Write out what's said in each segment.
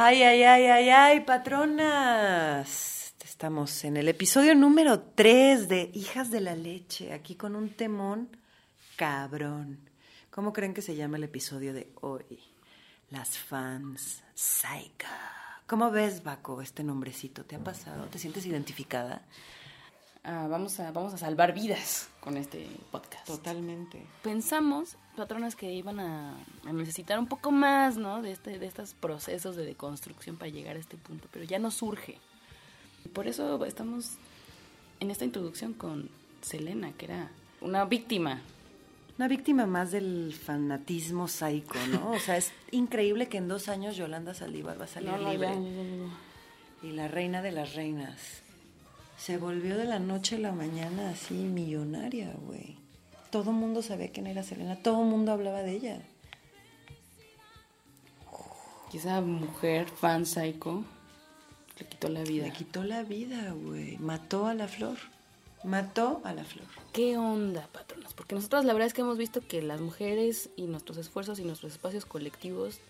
Ay, ay, ay, ay, ay, patronas. Estamos en el episodio número 3 de Hijas de la Leche, aquí con un temón cabrón. ¿Cómo creen que se llama el episodio de hoy? Las fans psycho. ¿Cómo ves, Baco, este nombrecito? ¿Te ha pasado? ¿Te sientes identificada? Ah, vamos, a, vamos a salvar vidas con este podcast. Totalmente. Pensamos, patronas, que iban a, a necesitar un poco más, ¿no? De, este, de estos procesos de deconstrucción para llegar a este punto, pero ya no surge. Por eso estamos en esta introducción con Selena, que era una víctima. Una víctima más del fanatismo psycho, ¿no? O sea, es increíble que en dos años Yolanda Saldívar va a salir No, no, libre. Y la reina de las reinas. Se volvió de la noche a la mañana así millonaria, güey. Todo el mundo sabía quién era Selena, todo el mundo hablaba de ella. Y esa mujer fan psycho le quitó la vida. Le quitó la vida, güey. Mató a la flor. Mató a la flor. ¿Qué onda, patronas? Porque nosotros la verdad es que hemos visto que las mujeres y nuestros esfuerzos y nuestros espacios colectivos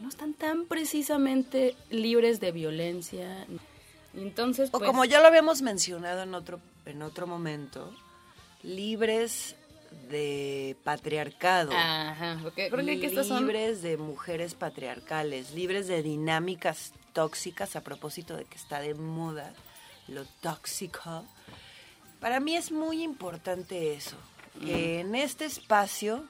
no están tan precisamente libres de violencia. Entonces, O pues, como ya lo habíamos mencionado en otro, en otro momento, libres de patriarcado. Ajá, porque creo que son... libres de mujeres patriarcales, libres de dinámicas tóxicas a propósito de que está de moda lo tóxico. Para mí es muy importante eso, que en este espacio,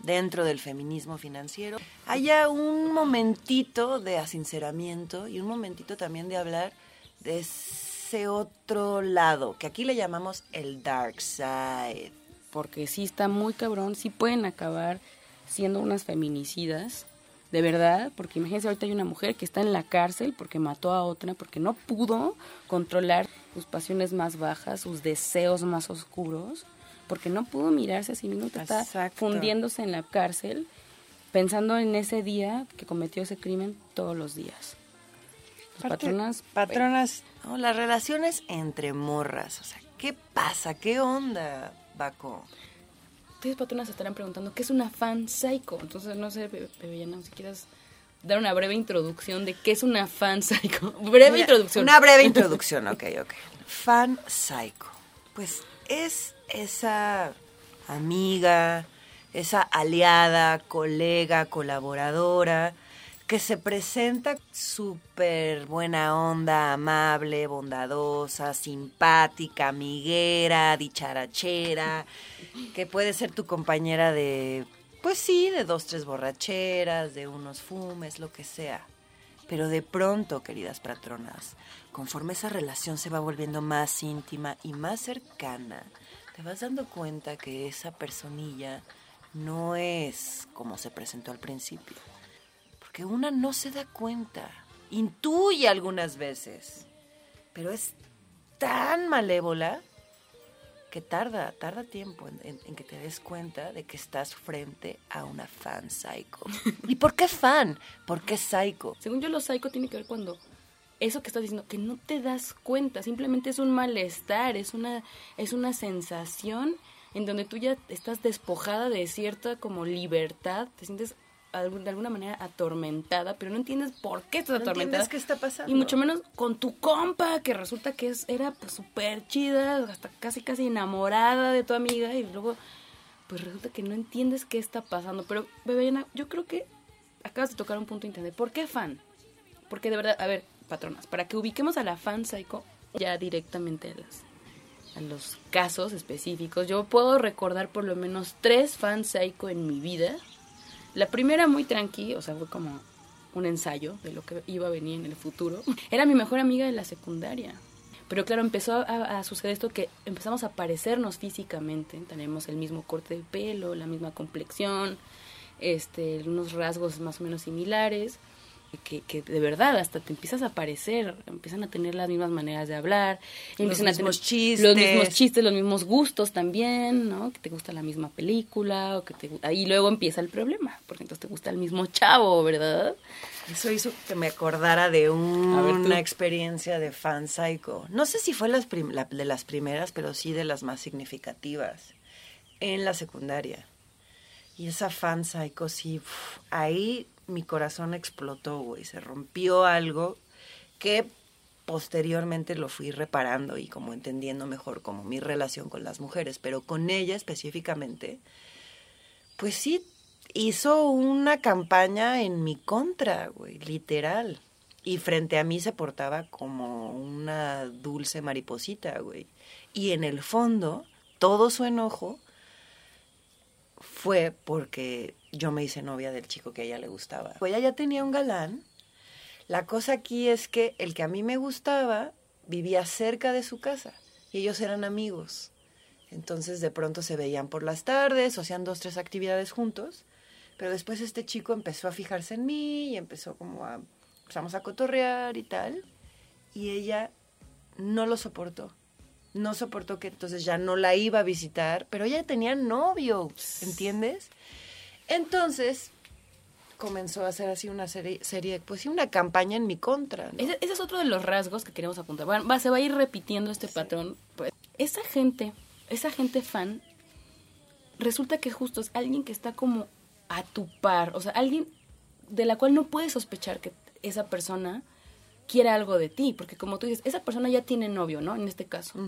dentro del feminismo financiero, haya un momentito de asinceramiento y un momentito también de hablar de ese otro lado, que aquí le llamamos el dark side. Porque sí está muy cabrón, sí pueden acabar siendo unas feminicidas, de verdad, porque imagínense ahorita hay una mujer que está en la cárcel porque mató a otra, porque no pudo controlar sus pasiones más bajas, sus deseos más oscuros, porque no pudo mirarse a sí mismo, está fundiéndose en la cárcel, pensando en ese día que cometió ese crimen todos los días. Las patronas, Patronas, no, las relaciones entre morras, o sea, ¿qué pasa? ¿Qué onda, Baco? Ustedes patronas estarán preguntando qué es una fan psycho. Entonces, no sé, Be- Bebellana, si quieres dar una breve introducción de qué es una fan psycho. Breve introducción. Una breve introducción, ok, ok. Fan psycho. Pues es esa amiga, esa aliada, colega, colaboradora, que se presenta súper buena onda, amable, bondadosa, simpática, amiguera, dicharachera, que puede ser tu compañera de, pues sí, de dos, tres borracheras, de unos fumes, lo que sea. Pero de pronto, queridas patronas, conforme esa relación se va volviendo más íntima y más cercana, te vas dando cuenta que esa personilla no es como se presentó al principio. Porque una no se da cuenta, intuye algunas veces, pero es tan malévola que tarda, tarda tiempo en, en- en que te des cuenta de que estás frente a una fan psycho. ¿Y por qué fan? ¿Por qué psycho? Según yo, lo psycho tiene que ver cuando eso que estás diciendo, que no te das cuenta, simplemente es un malestar, es una, es una sensación en donde tú ya estás despojada de cierta como libertad, te sientes de alguna manera atormentada, pero no entiendes por qué estás ¿No atormentada. entiendes qué está pasando? Y mucho menos con tu compa, que resulta que es, era pues súper chida, hasta casi casi enamorada de tu amiga, y luego pues resulta que no entiendes qué está pasando. Pero, Bebeyana, yo creo que acabas de tocar un punto interesante. ¿Por qué fan? Porque de verdad, a ver, patronas, para que ubiquemos a la fan psycho ya directamente a, las, a los casos específicos, yo puedo recordar por lo menos tres fan psycho en mi vida. La primera muy tranqui, o sea, fue como un ensayo de lo que iba a venir en el futuro. Era mi mejor amiga de la secundaria. Pero claro, empezó a, suceder esto que empezamos a parecernos físicamente. Tenemos el mismo corte de pelo, la misma complexión, este, unos rasgos más o menos similares. Que, que de verdad hasta te empiezas a parecer, empiezan a tener las mismas maneras de hablar, empiezan a mismos tener chistes. los mismos chistes, los mismos gustos también, ¿no? Que te gusta la misma película o que te ahí luego empieza el problema, porque entonces te gusta el mismo chavo, ¿verdad? Eso hizo que me acordara de un- A ver, una experiencia de fan psycho. No sé si fue las prim- la- de las primeras, pero sí de las más significativas. En la secundaria. Y esa fan psycho, sí, uf, ahí mi corazón explotó, güey. Se rompió algo que posteriormente lo fui reparando y como entendiendo mejor como mi relación con las mujeres, pero con ella específicamente, pues sí, hizo una campaña en mi contra, güey, literal. Y frente a mí se portaba como una dulce mariposita, güey. Y en el fondo, todo su enojo fue porque yo me hice novia del chico que a ella le gustaba. Pues ella ya tenía un galán. La cosa aquí es que el que a mí me gustaba vivía cerca de su casa y ellos eran amigos. Entonces de pronto se veían por las tardes o hacían dos, tres actividades juntos. Pero después este chico empezó a fijarse en mí y empezó como a... empezamos a cotorrear y tal. Y ella no lo soportó no soportó que entonces ya no la iba a visitar, pero ella tenía novio, ¿entiendes? Entonces comenzó a hacer así una serie, serie pues sí, una campaña en mi contra. Ese, es otro de los rasgos que queremos apuntar. Bueno, va, se va a ir repitiendo este patrón. Pues, esa gente, esa gente fan, resulta que justo es alguien que está como a tu par, o sea, alguien de la cual no puedes sospechar que esa persona quiera algo de ti, porque como tú dices, esa persona ya tiene novio, ¿no? En este caso.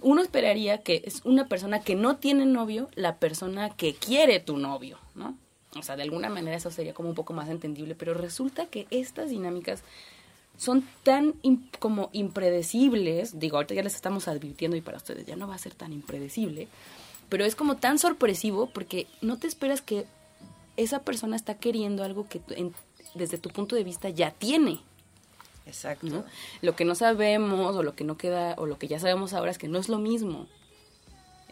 Uno esperaría que es una persona que no tiene novio, la persona que quiere tu novio, ¿no? O sea, de alguna manera eso sería como un poco más entendible, pero resulta que estas dinámicas son tan como impredecibles, digo, ahorita ya les estamos advirtiendo y para ustedes ya no va a ser tan impredecible, pero es como tan sorpresivo porque no te esperas que esa persona está queriendo algo que desde tu punto de vista ya tiene. Exacto. Lo que no sabemos o lo que no queda o lo que ya sabemos ahora es que no es lo mismo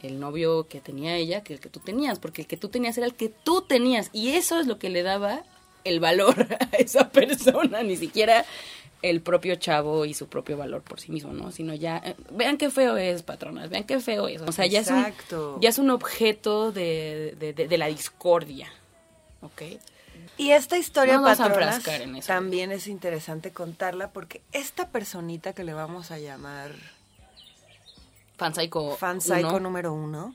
el novio que tenía ella que el que tú tenías, porque el que tú tenías era el que tú tenías y eso es lo que le daba el valor a esa persona, ni siquiera el propio chavo y su propio valor por sí mismo, ¿no? Sino ya, eh, vean qué feo es, patronas, vean qué feo es. O sea, ya es un, ya es un objeto de, de, de, de la discordia, ¿ok? Y esta historia, patronas, también es interesante contarla porque esta personita que le vamos a llamar... Fanpsycho Fanpsycho número uno,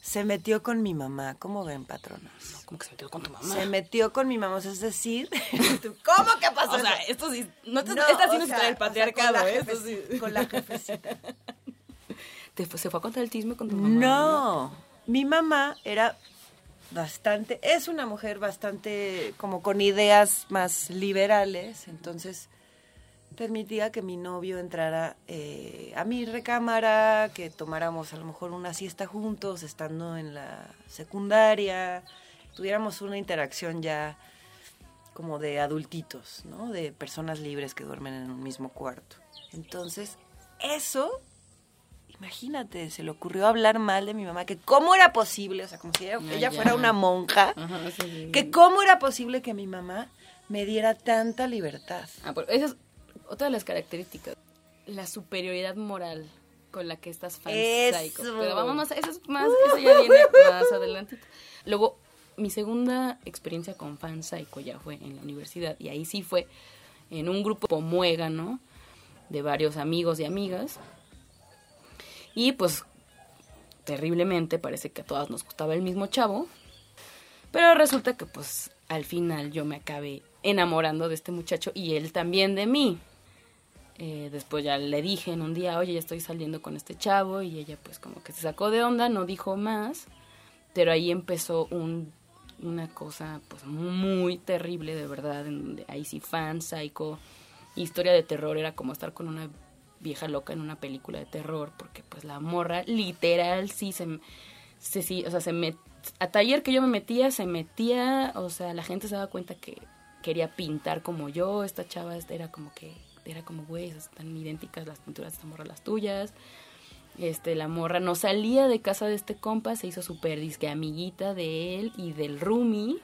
se metió con mi mamá. ¿Cómo ven, patronas? ¿Cómo que se metió con tu mamá? Se metió con mi mamá, es decir... ¿Cómo que pasó O sea, esto sí... No, no esta sí no el patriarcado, ¿eh? Con la jefecita. ¿Se fue a contar el chisme con tu mamá? No. Mi mamá era bastante, es una mujer bastante como con ideas más liberales, entonces permitía que mi novio entrara eh, a mi recámara, que tomáramos a lo mejor una siesta juntos, estando en la secundaria, tuviéramos una interacción ya como de adultitos, ¿no? De personas libres que duermen en un mismo cuarto. Entonces, eso imagínate, se le ocurrió hablar mal de mi mamá, que cómo era posible, o sea, como si ella, fuera una monja, que cómo era posible que mi mamá me diera tanta libertad. Ah, esa es otra de las características, la superioridad moral con la que estás fan eso. Pero vamos más, eso es más, eso ya viene más adelante. Luego, mi segunda experiencia con fan psycho ya fue en la universidad, y ahí sí fue en un grupo ¿no? de varios amigos y amigas, y pues terriblemente parece que a todas nos gustaba el mismo chavo. Pero resulta que pues al final yo me acabé enamorando de este muchacho y él también de mí. Eh, después ya le dije en un día, oye, ya estoy saliendo con este chavo y ella pues como que se sacó de onda, no dijo más, pero ahí empezó un, una cosa pues muy terrible de verdad, en ahí sí fan, psycho, historia de terror, era como estar con una vieja loca en una película de terror, porque pues la morra literal sí se, se sí, o sea, se met, a taller que yo me metía, se metía, o sea, la gente se daba cuenta que quería pintar como yo, esta chava era como que, era como, güey, están idénticas las pinturas de esta morra las tuyas. Este, la morra no salía de casa de este compa, se hizo súper disque amiguita de él y del roomie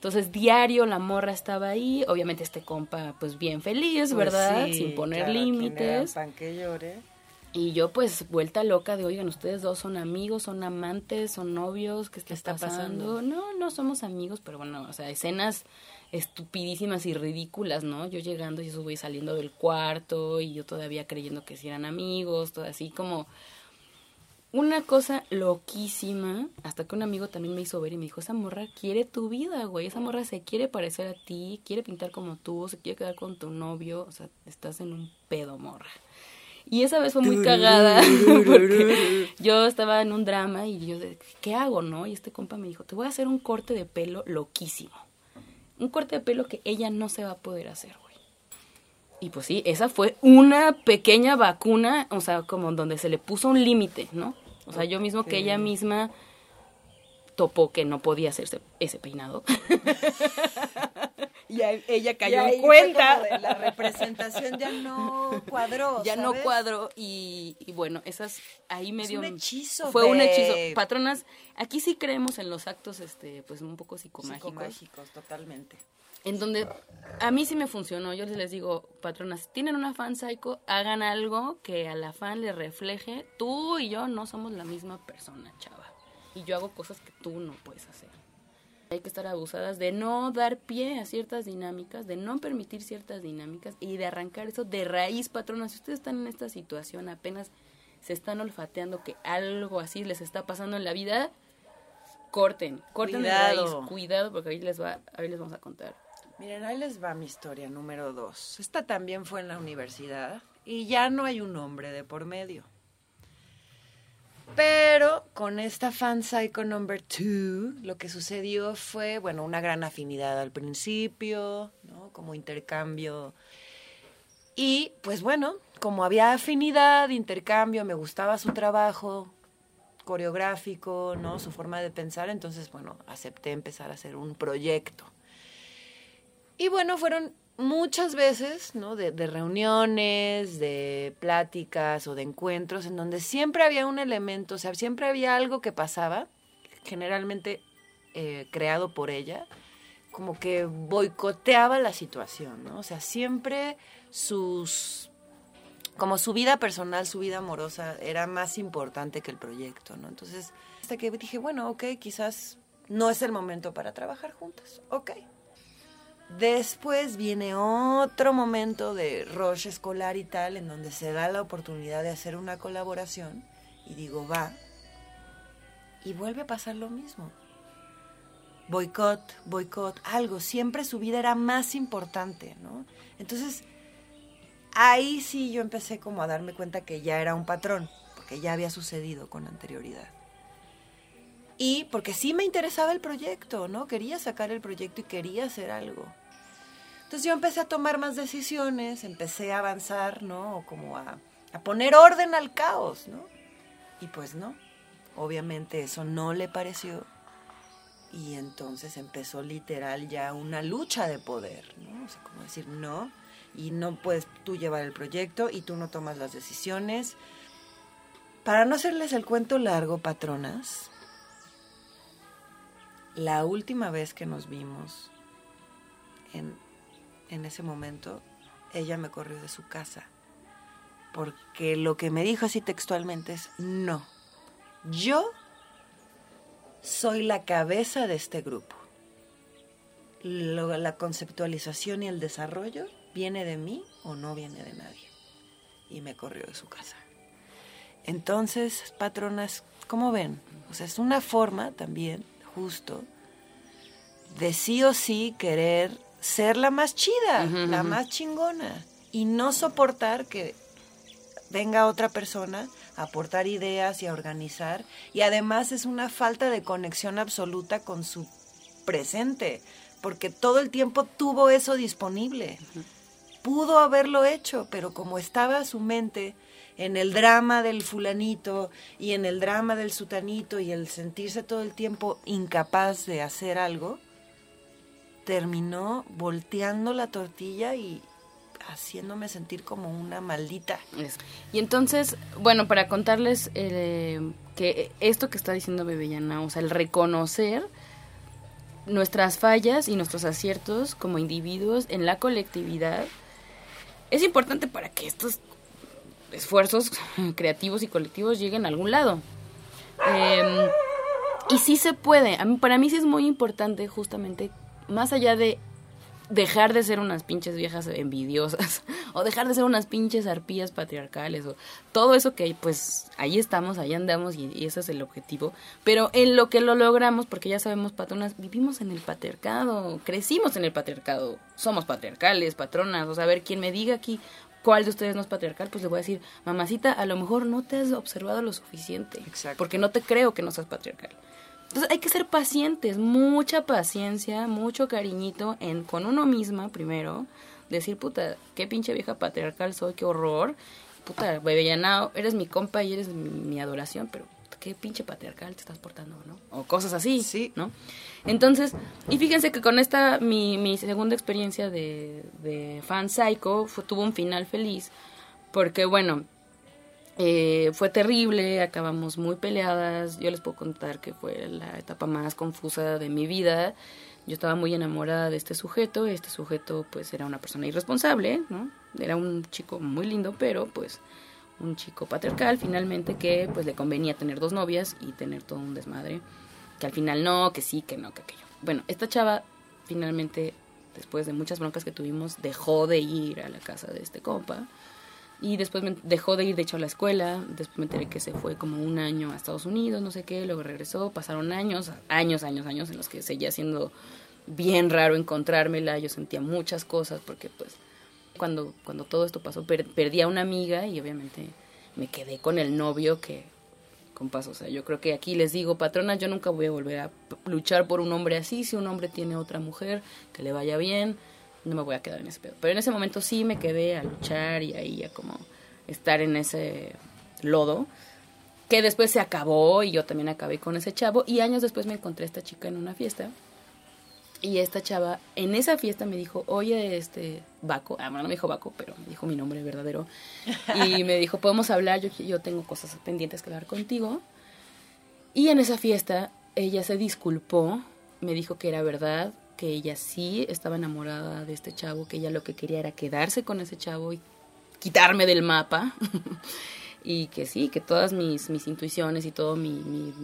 entonces, diario la morra estaba ahí, obviamente este compa, pues bien feliz, pues ¿verdad? Sin poner límites. Pan que llore. Y yo, pues, vuelta loca de, oigan, ustedes dos son amigos, son amantes, son novios, ¿qué está, está pasando? No, no somos amigos, pero bueno, o sea, escenas estupidísimas y ridículas, ¿no? Yo llegando y eso voy saliendo del cuarto y yo todavía creyendo que si eran amigos, todo así como una cosa loquísima, hasta que un amigo también me hizo ver y me dijo, esa morra quiere tu vida, güey, esa morra se quiere parecer a ti, quiere pintar como tú, se quiere quedar con tu novio, o sea, estás en un pedo, morra. Y esa vez fue muy cagada porque yo estaba en un drama y yo, ¿qué hago, no? Y este compa me dijo, te voy a hacer un corte de pelo loquísimo. Un corte de pelo que ella no se va a poder hacer, güey. Y pues sí, esa fue una pequeña vacuna, o sea, como donde se le puso un límite, ¿no? O sea, yo mismo que ella misma topó que no podía hacerse ese peinado. y ella cayó en cuenta. la representación ya no cuadró. Ya no cuadró y, bueno, esas ahí me dio un hechizo. Fue un hechizo. Patronas, aquí sí creemos en los actos, este, pues un poco psicomágicos. Psicomágicos, totalmente. En donde a mí sí me funcionó. Yo les digo, patronas, tienen una fan psycho, hagan algo que a la fan le refleje. Tú y yo no somos la misma persona, chava. Y yo hago cosas que tú no puedes hacer. Hay que estar abusadas de no dar pie a ciertas dinámicas, de no permitir ciertas dinámicas y de arrancar eso de raíz, patronas. Si ustedes están en esta situación, apenas se están olfateando que algo así les está pasando en la vida, corten, corten de raíz, cuidado porque ahí les va, ahí les vamos a contar. Miren, ahí les va mi historia número dos. Esta también fue en la universidad y ya no hay un hombre de por medio. Pero con esta fan psycho number two, lo que sucedió fue, bueno, una gran afinidad al principio, ¿no? Como intercambio. Y pues bueno, como había afinidad, intercambio, me gustaba su trabajo coreográfico, ¿no? Su forma de pensar, entonces, bueno, acepté empezar a hacer un proyecto. Y bueno, fueron muchas veces, ¿no? De, reuniones, de pláticas o de encuentros, en donde siempre había un elemento, o sea, siempre había algo que pasaba, generalmente eh, creado por ella, como que boicoteaba la situación, ¿no? O sea, siempre sus, como su vida personal, su vida amorosa era más importante que el proyecto, ¿no? Entonces, hasta que dije, bueno, ok, quizás no es el momento para trabajar juntas, ok. Después viene otro momento de rush escolar y tal, en donde se da la oportunidad de hacer una colaboración y digo, va. Y vuelve a pasar lo mismo. Boicot, boicot, algo. Siempre su vida era más importante, ¿no? Entonces, ahí sí yo empecé como a darme cuenta que ya era un patrón, porque ya había sucedido con anterioridad. Y porque sí me interesaba el proyecto, ¿no? Quería sacar el proyecto y quería hacer algo. Entonces yo empecé a tomar más decisiones, empecé a avanzar, ¿no? Como a, poner orden al caos, ¿no? Y pues no, obviamente eso no le pareció. Y entonces empezó literal ya una lucha de poder, ¿no? O sea, como decir, no, y no puedes tú llevar el proyecto y tú no tomas las decisiones. Para no hacerles el cuento largo, patronas, la última vez que nos vimos en en ese momento, ella me corrió de su casa. Porque lo que me dijo así textualmente es, no, yo soy la cabeza de este grupo. la conceptualización y el desarrollo viene de mí o no viene de nadie. Y me corrió de su casa. Entonces, patronas, ¿cómo ven? O sea, es una forma también, justo, de sí o sí querer ser la más chida, la más chingona. Y no soportar que venga otra persona a aportar ideas y a organizar. Y además es una falta de conexión absoluta con su presente, porque todo el tiempo tuvo eso disponible. Pudo haberlo hecho, pero como estaba su mente en el drama del fulanito y en el drama del sutanito y el sentirse todo el tiempo incapaz de hacer algo, terminó volteando la tortilla y haciéndome sentir como una maldita. Y entonces, bueno, para contarles eh, que esto que está diciendo Bebellana, o sea, el reconocer nuestras fallas y nuestros aciertos como individuos en la colectividad, es importante para que estos esfuerzos creativos y colectivos lleguen a algún lado. Em, y sí se puede. para mí sí es muy importante justamente más allá de dejar de ser unas pinches viejas envidiosas o dejar de ser unas pinches arpías patriarcales o todo eso que pues ahí estamos, ahí andamos y, y, ese es el objetivo. Pero en lo que lo logramos, porque ya sabemos, patronas, vivimos en el patriarcado, crecimos en el patriarcado, somos patriarcales, patronas, o sea, a ver, quien me diga aquí cuál de ustedes no es patriarcal, pues le voy a decir, mamacita, a lo mejor no te has observado lo suficiente, Exacto. porque no te creo que no seas patriarcal. Entonces hay que ser pacientes, mucha paciencia, mucho cariñito en con uno misma primero, decir, puta, qué pinche vieja patriarcal soy, qué horror. Puta, bebé Yanao, eres mi compa y eres mi, mi, adoración, pero qué pinche patriarcal te estás portando, ¿no? O cosas así, Sí. ¿no? Entonces, y fíjense que con esta, mi, mi segunda experiencia de, de fan psycho fue- tuvo un final feliz, porque bueno, eh, fue terrible, acabamos muy peleadas. Yo les puedo contar que fue la etapa más confusa de mi vida. Yo estaba muy enamorada de este sujeto. Este sujeto, pues, era una persona irresponsable, ¿no? Era un chico muy lindo, pero, pues, un chico patriarcal, finalmente, que, pues, le convenía tener dos novias y tener todo un desmadre. Que al final no, que sí, que no, que aquello. Bueno, esta chava, finalmente, después de muchas broncas que tuvimos, dejó de ir a la casa de este compa. Y después me dejó de ir, de hecho, a la escuela. Después me enteré que se fue como un año a Estados Unidos, no sé qué. Luego regresó. Pasaron años, años, años, años en los que seguía siendo bien raro encontrármela. Yo sentía muchas cosas porque, pues, cuando, cuando todo esto pasó, per- perdí a una amiga y obviamente me quedé con el novio que, compas, o sea, yo creo que aquí les digo, patronas, yo nunca voy a volver a luchar por un hombre así. Si un hombre tiene otra mujer, que le vaya bien, no me voy a quedar en ese pedo. Pero en ese momento sí me quedé a luchar y ahí a como estar en ese lodo, que después se acabó y yo también acabé con ese chavo. Y años después me encontré a esta chica en una fiesta. Y esta chava en esa fiesta me dijo, oye, este, Baco, ah, bueno, no me dijo Baco, pero me dijo mi nombre verdadero. Y me dijo, podemos hablar, yo, yo tengo cosas pendientes que hablar contigo. Y en esa fiesta ella se disculpó, me dijo que era verdad, que ella sí estaba enamorada de este chavo, que ella lo que quería era quedarse con ese chavo y quitarme del mapa. y que sí, que todas mis, intuiciones y todo mi,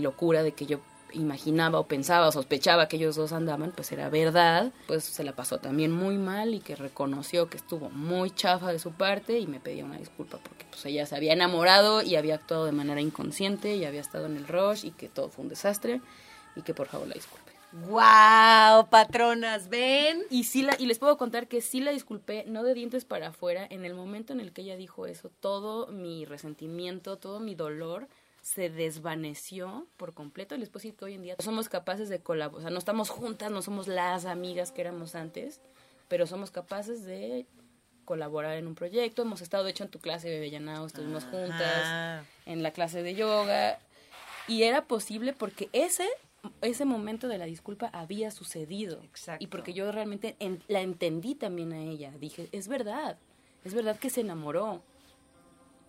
locura de que yo imaginaba o pensaba o sospechaba que ellos dos andaban, pues era verdad, pues se la pasó también muy mal y que reconoció que estuvo muy chafa de su parte y me pedía una disculpa porque pues ella se había enamorado y había actuado de manera inconsciente y había estado en el rush y que todo fue un desastre y que por favor la disculpe. ¡Wow! Patronas, ven. Y sí la, y les puedo contar que sí la disculpé, no de dientes para afuera, en el momento en el que ella dijo eso, todo mi resentimiento, todo mi dolor se desvaneció por completo. Y les puedo decir que hoy en día somos capaces de colaborar, o sea, no estamos juntas, no somos las amigas que éramos antes, pero somos capaces de colaborar en un proyecto. Hemos estado, de hecho, en tu clase de Bellanao, estuvimos juntas, Ajá. en la clase de yoga. Y era posible porque ese, ese momento de la disculpa había sucedido. Exacto. Y porque yo realmente en- la entendí también a ella. Dije, es verdad, es verdad que se enamoró.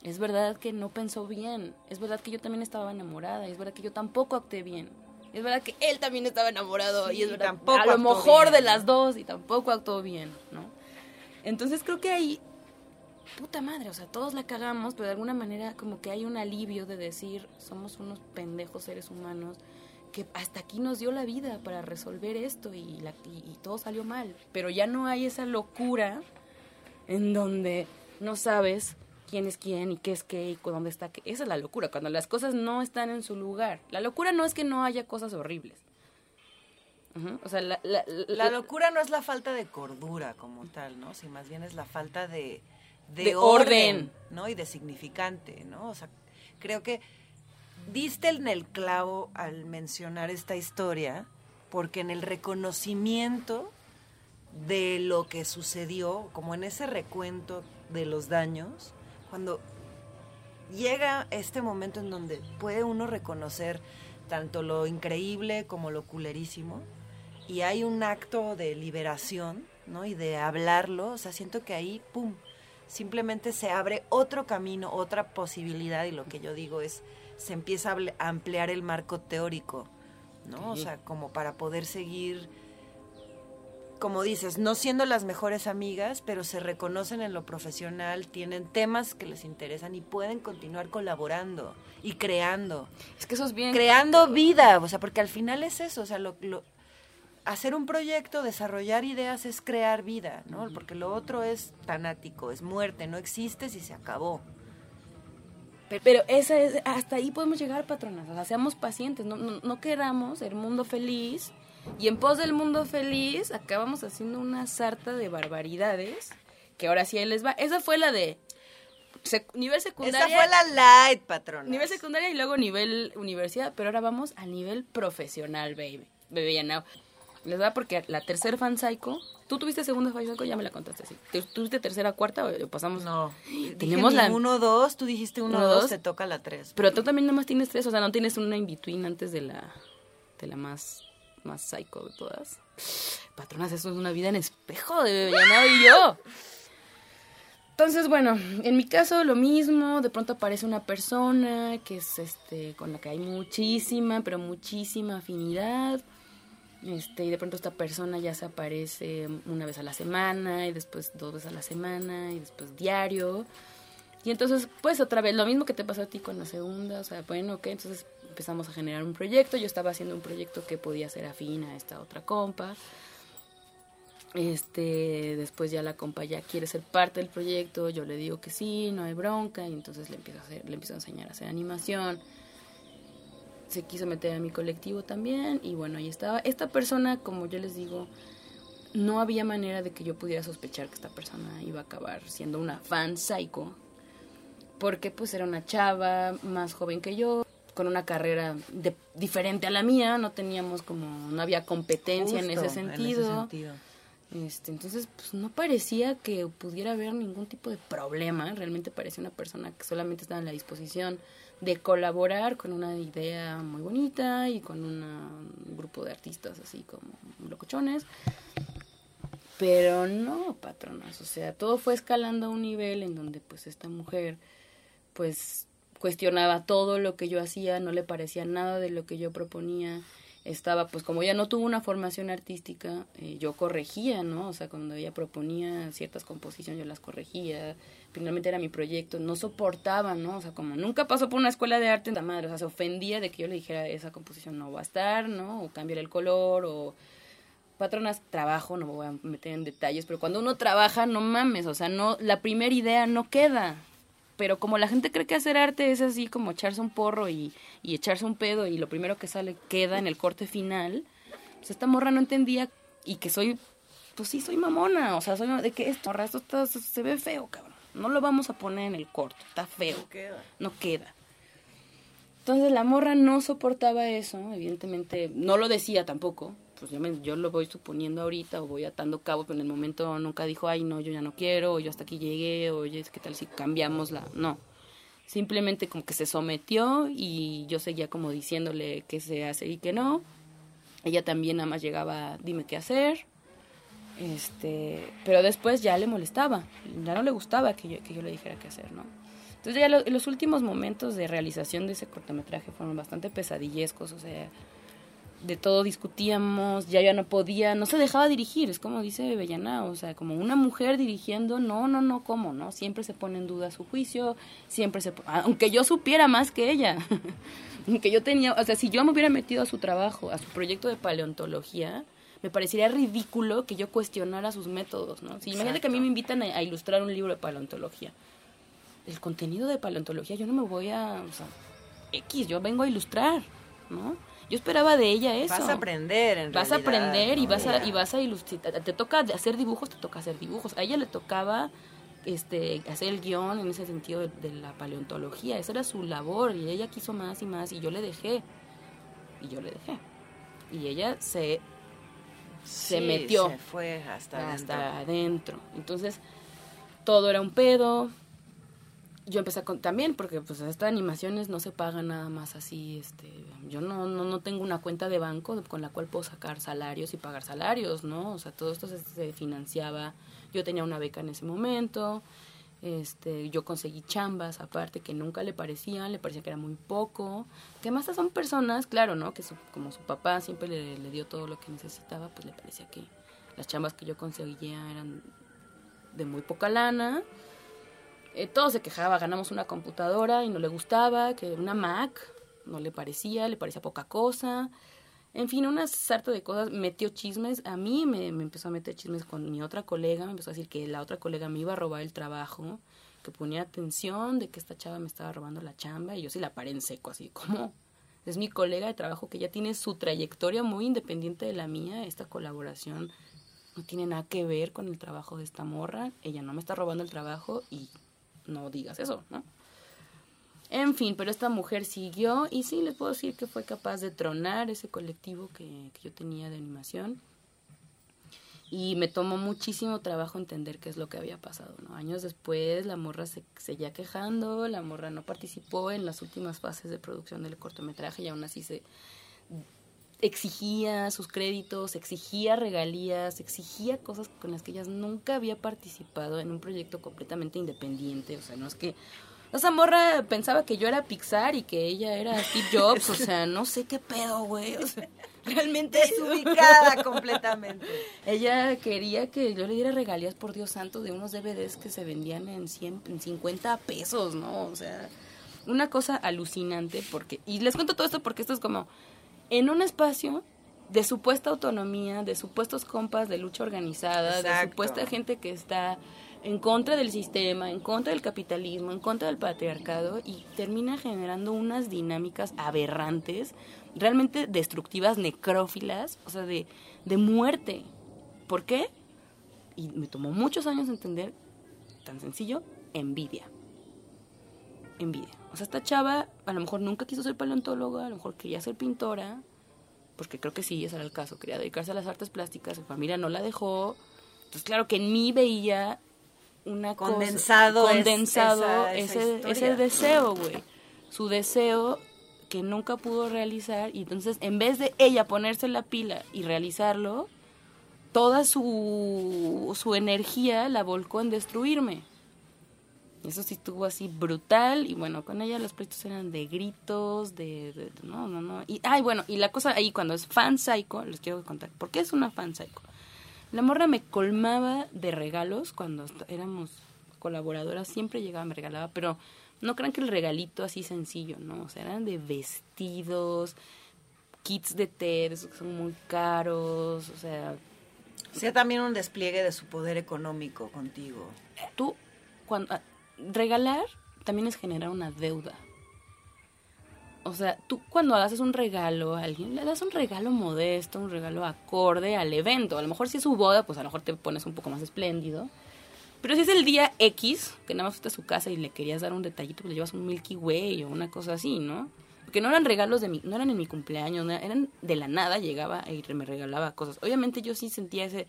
Es verdad que no pensó bien. Es verdad que yo también estaba enamorada. Es verdad que yo tampoco actué bien. Es verdad que él también estaba enamorado. Sí, y es verdad, tampoco a lo mejor bien, de las dos y tampoco actuó bien, ¿no? Entonces creo que ahí puta madre, o sea, todos la cagamos, pero de alguna manera como que hay un alivio de decir, somos unos pendejos seres humanos que hasta aquí nos dio la vida para resolver esto y, la, y, y todo salió mal. Pero ya no hay esa locura en donde no sabes quién es quién y qué es qué y dónde está qué. Esa es la locura, cuando las cosas no están en su lugar. La locura no es que no haya cosas horribles. O sea, la, la- la- La locura no es la falta de cordura como tal, ¿no? Si más bien es la falta de, de, De orden, orden. ¿no? Y de significante, ¿no? O sea, creo que diste en el clavo al mencionar esta historia, porque en el reconocimiento de lo que sucedió, como en ese recuento de los daños, cuando llega este momento en donde puede uno reconocer tanto lo increíble como lo culerísimo, y hay un acto de liberación, ¿no? Y de hablarlo, o sea, siento que ahí, ¡pum!, simplemente se abre otro camino, otra posibilidad, y lo que yo digo es, se empieza a ampliar el marco teórico, ¿no? O sea, como para poder seguir, como dices, no siendo las mejores amigas, pero se reconocen en lo profesional, tienen temas que les interesan y pueden continuar colaborando y creando es que eso es bien... creando vida, o sea, porque al final es eso, o sea, lo, lo- hacer un proyecto, desarrollar ideas es crear vida, ¿no? Porque lo otro es tanático, es muerte, no existes y se acabó. Pero, esa es, hasta ahí podemos llegar, patronas. O sea, seamos pacientes, no, no, no queramos el mundo feliz. Y en pos del mundo feliz, acabamos haciendo una sarta de barbaridades. Que ahora sí ahí les va. Esa fue la de nivel secundaria. Esa fue la light, patrona. Nivel secundaria y luego nivel universidad. Pero ahora vamos al nivel profesional, baby. Baby, ya no. Les da porque la tercera fan psycho. ¿Tú tuviste segunda fan psycho? Ya me la contaste, sí. ¿Tuviste tercera, cuarta o pasamos? No. Tenemos Dije la. uno, dos, tú dijiste uno, Uno, dos, dos. te toca la tres. Pero tú también nomás tienes tres, o sea, no tienes una in-between antes de la, de la más, más psycho de todas. Patronas, eso es una vida en espejo de Bebeyanao y yo. Entonces, bueno, en mi caso lo mismo, de pronto aparece una persona que es este con la que hay muchísima, pero muchísima afinidad. Este, y de pronto esta persona ya se aparece una vez a la semana, y después dos veces a la semana, y después diario. Y entonces, pues otra vez, lo mismo que te pasó a ti con la segunda, o sea, bueno, ok, entonces empezamos a generar un proyecto, yo estaba haciendo un proyecto que podía ser afín a esta otra compa. Este, después ya la compa ya quiere ser parte del proyecto, yo le digo que sí, no hay bronca, y entonces le empiezo a hacer, le empiezo a enseñar a hacer animación. Se quiso meter a mi colectivo también, y bueno, ahí estaba. Esta persona, como yo les digo, no había manera de que yo pudiera sospechar que esta persona iba a acabar siendo una fan psycho, porque pues era una chava más joven que yo, con una carrera de- diferente a la mía, no teníamos como, no había competencia en ese sentido. sentido. Este, entonces, pues no parecía que pudiera haber ningún tipo de problema. Realmente parecía una persona que solamente estaba en la disposición de colaborar con una idea muy bonita y con una- un grupo de artistas así como locochones. Pero no, patronas. O sea, todo fue escalando a un nivel en donde pues esta mujer pues cuestionaba todo lo que yo hacía, no le parecía nada de lo que yo proponía. Estaba, pues como ella no tuvo una formación artística, eh, yo corregía, ¿no? O sea, cuando ella proponía ciertas composiciones, yo las corregía. Finalmente era mi proyecto, no soportaba, ¿no? O sea, como nunca pasó por una escuela de arte, la madre, o sea, se ofendía de que yo le dijera, esa composición no va a estar, ¿no? O cambiar el color, o patronas, trabajo, no me voy a meter en detalles, pero cuando uno trabaja, no mames, o sea, no, la primera idea no queda. Pero como la gente cree que hacer arte es así como echarse un porro y, y echarse un pedo y lo primero que sale queda en el corte final, pues esta morra no entendía y que soy, pues sí, soy mamona, o sea, soy de que esto, esto está- se ve feo, cabrón. No lo vamos a poner en el corte, está feo, no queda. Entonces la morra no soportaba eso, evidentemente no lo decía tampoco, pues yo, me- yo lo voy suponiendo ahorita o voy atando cabos, pero en el momento nunca dijo, ay no, yo ya no quiero, o yo hasta aquí llegué, oye, ¿qué tal si cambiamos la...? No, simplemente como que se sometió y yo seguía como diciéndole qué se hace y qué no. Ella también nada más llegaba, dime qué hacer. Este, pero después ya le molestaba, ya no le gustaba que yo, que yo le dijera qué hacer, ¿no? Entonces ya lo- los últimos momentos de realización de ese cortometraje fueron bastante pesadillescos, o sea, de todo discutíamos, ya ya no podía, no se dejaba dirigir, es como dice Bellana, o sea, como una mujer dirigiendo, no, no, no, ¿cómo? ¿No? Siempre se pone en duda su juicio, siempre se, aunque yo supiera más que ella, aunque yo tenía, o sea, si yo me hubiera metido a su trabajo, a su proyecto de paleontología, me parecería ridículo que yo cuestionara sus métodos, ¿no? Si imagínate que a mí me invitan a, a ilustrar un libro de paleontología. El contenido de paleontología, yo no me voy a, o sea, X, yo vengo a ilustrar, ¿no? Yo esperaba de ella eso. Vas a aprender, en Vas a aprender y vas a, y vas a ilustrar. Te toca hacer dibujos, te toca hacer dibujos. A ella le tocaba este hacer el guion en ese sentido de, de la paleontología. Esa era su labor y ella quiso más y más y yo le dejé. Y yo le dejé. Y ella se, se metió Se fue hasta, hasta adentro. adentro. Entonces, todo era un pedo. Yo empecé con, también, porque pues estas animaciones no se pagan nada más así, este, yo no, no, no tengo una cuenta de banco con la cual puedo sacar salarios y pagar salarios, ¿no? O sea, todo esto se, se financiaba, yo tenía una beca en ese momento, este, yo conseguí chambas aparte que nunca le parecían, le parecía que era muy poco, que más son personas, claro, ¿no? Que su- como su papá siempre le, dio todo lo que necesitaba, pues le parecía que las chambas que yo conseguía eran de muy poca lana. Eh, todo se quejaba, ganamos una computadora y no le gustaba, que una Mac no le parecía, le parecía poca cosa. En fin, una sarta de cosas, metió chismes, a mí me, me empezó a meter chismes con mi otra colega, me empezó a decir que la otra colega me iba a robar el trabajo, que ponía atención de que esta chava me estaba robando la chamba y yo sí la paré en seco, así como es mi colega de trabajo que ya tiene su trayectoria muy independiente de la mía, esta colaboración no tiene nada que ver con el trabajo de esta morra, ella no me está robando el trabajo y no digas eso, ¿no? En fin, pero esta mujer siguió y sí, les puedo decir que fue capaz de tronar ese colectivo que, yo tenía de animación. Y me tomó muchísimo trabajo entender qué es lo que había pasado, ¿no? Años después la morra se seguía quejando, la morra no participó en las últimas fases de producción del cortometraje y aún así se exigía sus créditos, exigía regalías, exigía cosas con las que ella nunca había participado en un proyecto completamente independiente, o sea, no es que esa morra pensaba que yo era Pixar y que ella era Steve Jobs, o sea, no sé qué pedo, güey, o sea, realmente Desubicada completamente. ella quería que yo le diera regalías por Dios santo de unos DVDs que se vendían en 100, en 50 pesos, ¿no? O sea, una cosa alucinante porque y les cuento todo esto porque esto es como en un espacio de supuesta autonomía, de supuestos compas de lucha organizada, de supuesta gente que está en contra del sistema, en contra del capitalismo, en contra del patriarcado y termina generando unas dinámicas aberrantes, realmente destructivas, necrófilas, o sea, de, de muerte. ¿Por qué? Y me tomó muchos años entender, tan sencillo, envidia. Envidia. O sea, esta chava a lo mejor nunca quiso ser paleontóloga, a lo mejor quería ser pintora, porque creo que sí, ese era el caso, quería dedicarse a las artes plásticas, su familia no la dejó. Entonces, claro que en mí veía una cosa- Condensado es- condensado esa- esa ese, ese deseo, güey. Su deseo que nunca pudo realizar y entonces en vez de ella ponerse la pila y realizarlo, toda su, su energía la volcó en destruirme. Eso sí estuvo así brutal y bueno, con ella los pleitos eran de gritos, de, de- de- no, no, no. Y ay, bueno, y la cosa ahí cuando es fan psycho, les quiero contar, ¿por qué es una fan psycho? La morra me colmaba de regalos cuando éramos colaboradoras, siempre llegaba, me regalaba, pero no crean que el regalito así sencillo, ¿no? O sea, eran de vestidos, kits de esos que son muy caros, o sea, Sea también un despliegue de su poder económico contigo. tú cuando ah, regalar también es generar una deuda. O sea, tú cuando haces un regalo a alguien, le das un regalo modesto, un regalo acorde al evento. A lo mejor si es su boda, pues a lo mejor te pones un poco más espléndido. Pero si es el día X, que nada más fuiste a su casa y le querías dar un detallito, pues le llevas un Milky Way o una cosa así, ¿no? Porque no eran regalos de mi, no eran en mi cumpleaños, no eran de la nada, llegaba y me regalaba cosas. Obviamente yo sí sentía ese,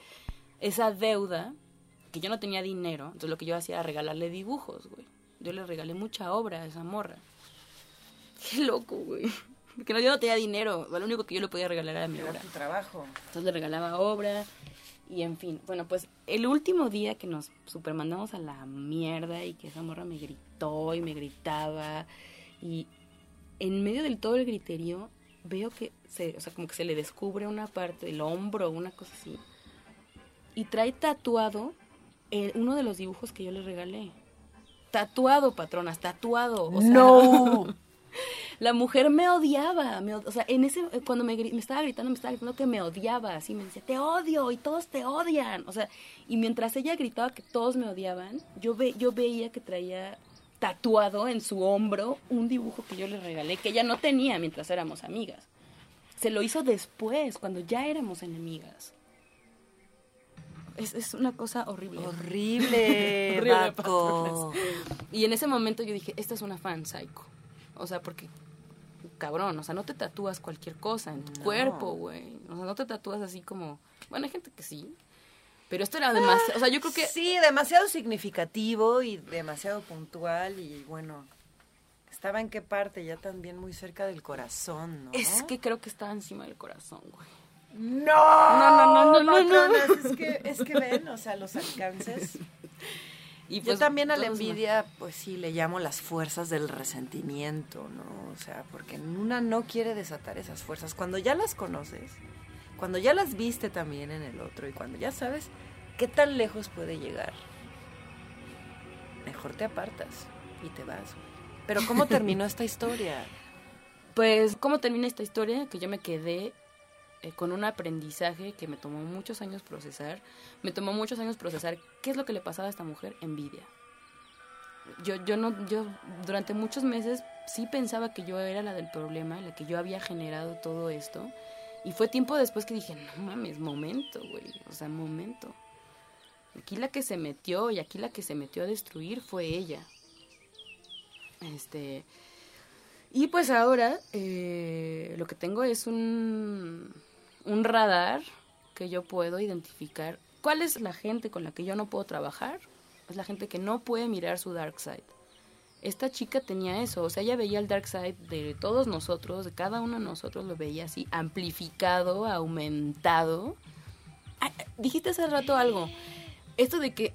esa deuda, que yo no tenía dinero, entonces lo que yo hacía era regalarle dibujos, güey. Yo le regalé mucha obra a esa morra. Qué loco, güey. Porque no, yo no tenía dinero, lo único que yo le podía regalar era mi Era obra. tu trabajo. Entonces le regalaba obra y en fin. Bueno, pues el último día que nos supermandamos a la mierda y que esa morra me gritó y me gritaba y en medio del todo el griterío veo que se, o sea, como que se le descubre una parte del hombro, una cosa así. Y trae tatuado uno de los dibujos que yo le regalé. Tatuado, patronas, tatuado. O sea, no. la mujer me odiaba, me od- o sea, en ese cuando me, estaba gritando, me estaba gritando que me odiaba, así me decía, "Te odio" y todos te odian. O sea, y mientras ella gritaba que todos me odiaban, yo ve, yo veía que traía tatuado en su hombro un dibujo que yo le regalé que ella no tenía mientras éramos amigas. Se lo hizo después, cuando ya éramos enemigas. Es, es una cosa horrible. Horrible, Horrible. Y en ese momento yo dije, esta es una fan psycho. O sea, porque, cabrón, o sea, no te tatúas cualquier cosa en tu No. cuerpo, güey. O sea, no te tatúas así como... Bueno, hay gente que sí. Pero esto era demasiado... O sea, yo creo que... Sí, demasiado significativo y demasiado puntual y bueno, estaba en qué parte, ya también muy cerca del corazón, ¿no? Es que creo que estaba encima del corazón, güey. no, no, no, no, no, patronas, Es que, es que ven, o sea, los alcances. Y Yo pues, también a la envidia, pues sí, le llamo las fuerzas del resentimiento, ¿no? O sea, porque una no quiere desatar esas fuerzas. Cuando ya las conoces, cuando ya las viste también en el otro y cuando ya sabes qué tan lejos puede llegar, mejor te apartas y te vas. Pero ¿cómo terminó esta historia? Pues, ¿cómo termina esta historia? Que yo me quedé eh, con un aprendizaje que me tomó muchos años procesar. Me tomó muchos años procesar qué es lo que le pasaba a esta mujer, envidia. Yo, yo no, yo durante muchos meses sí pensaba que yo era la del problema, la que yo había generado todo esto. Y fue tiempo después que dije, no mames, momento, güey. O sea, momento. Aquí la que se metió y aquí la que se metió a destruir fue ella. Este. Y pues ahora eh, lo que tengo es un, un radar que yo puedo identificar cuál es la gente con la que yo no puedo trabajar. Es la gente que no puede mirar su dark side. Esta chica tenía eso, o sea, ella veía el dark side de todos nosotros, de cada uno de nosotros lo veía así, amplificado, aumentado. Dijiste hace rato algo, esto de que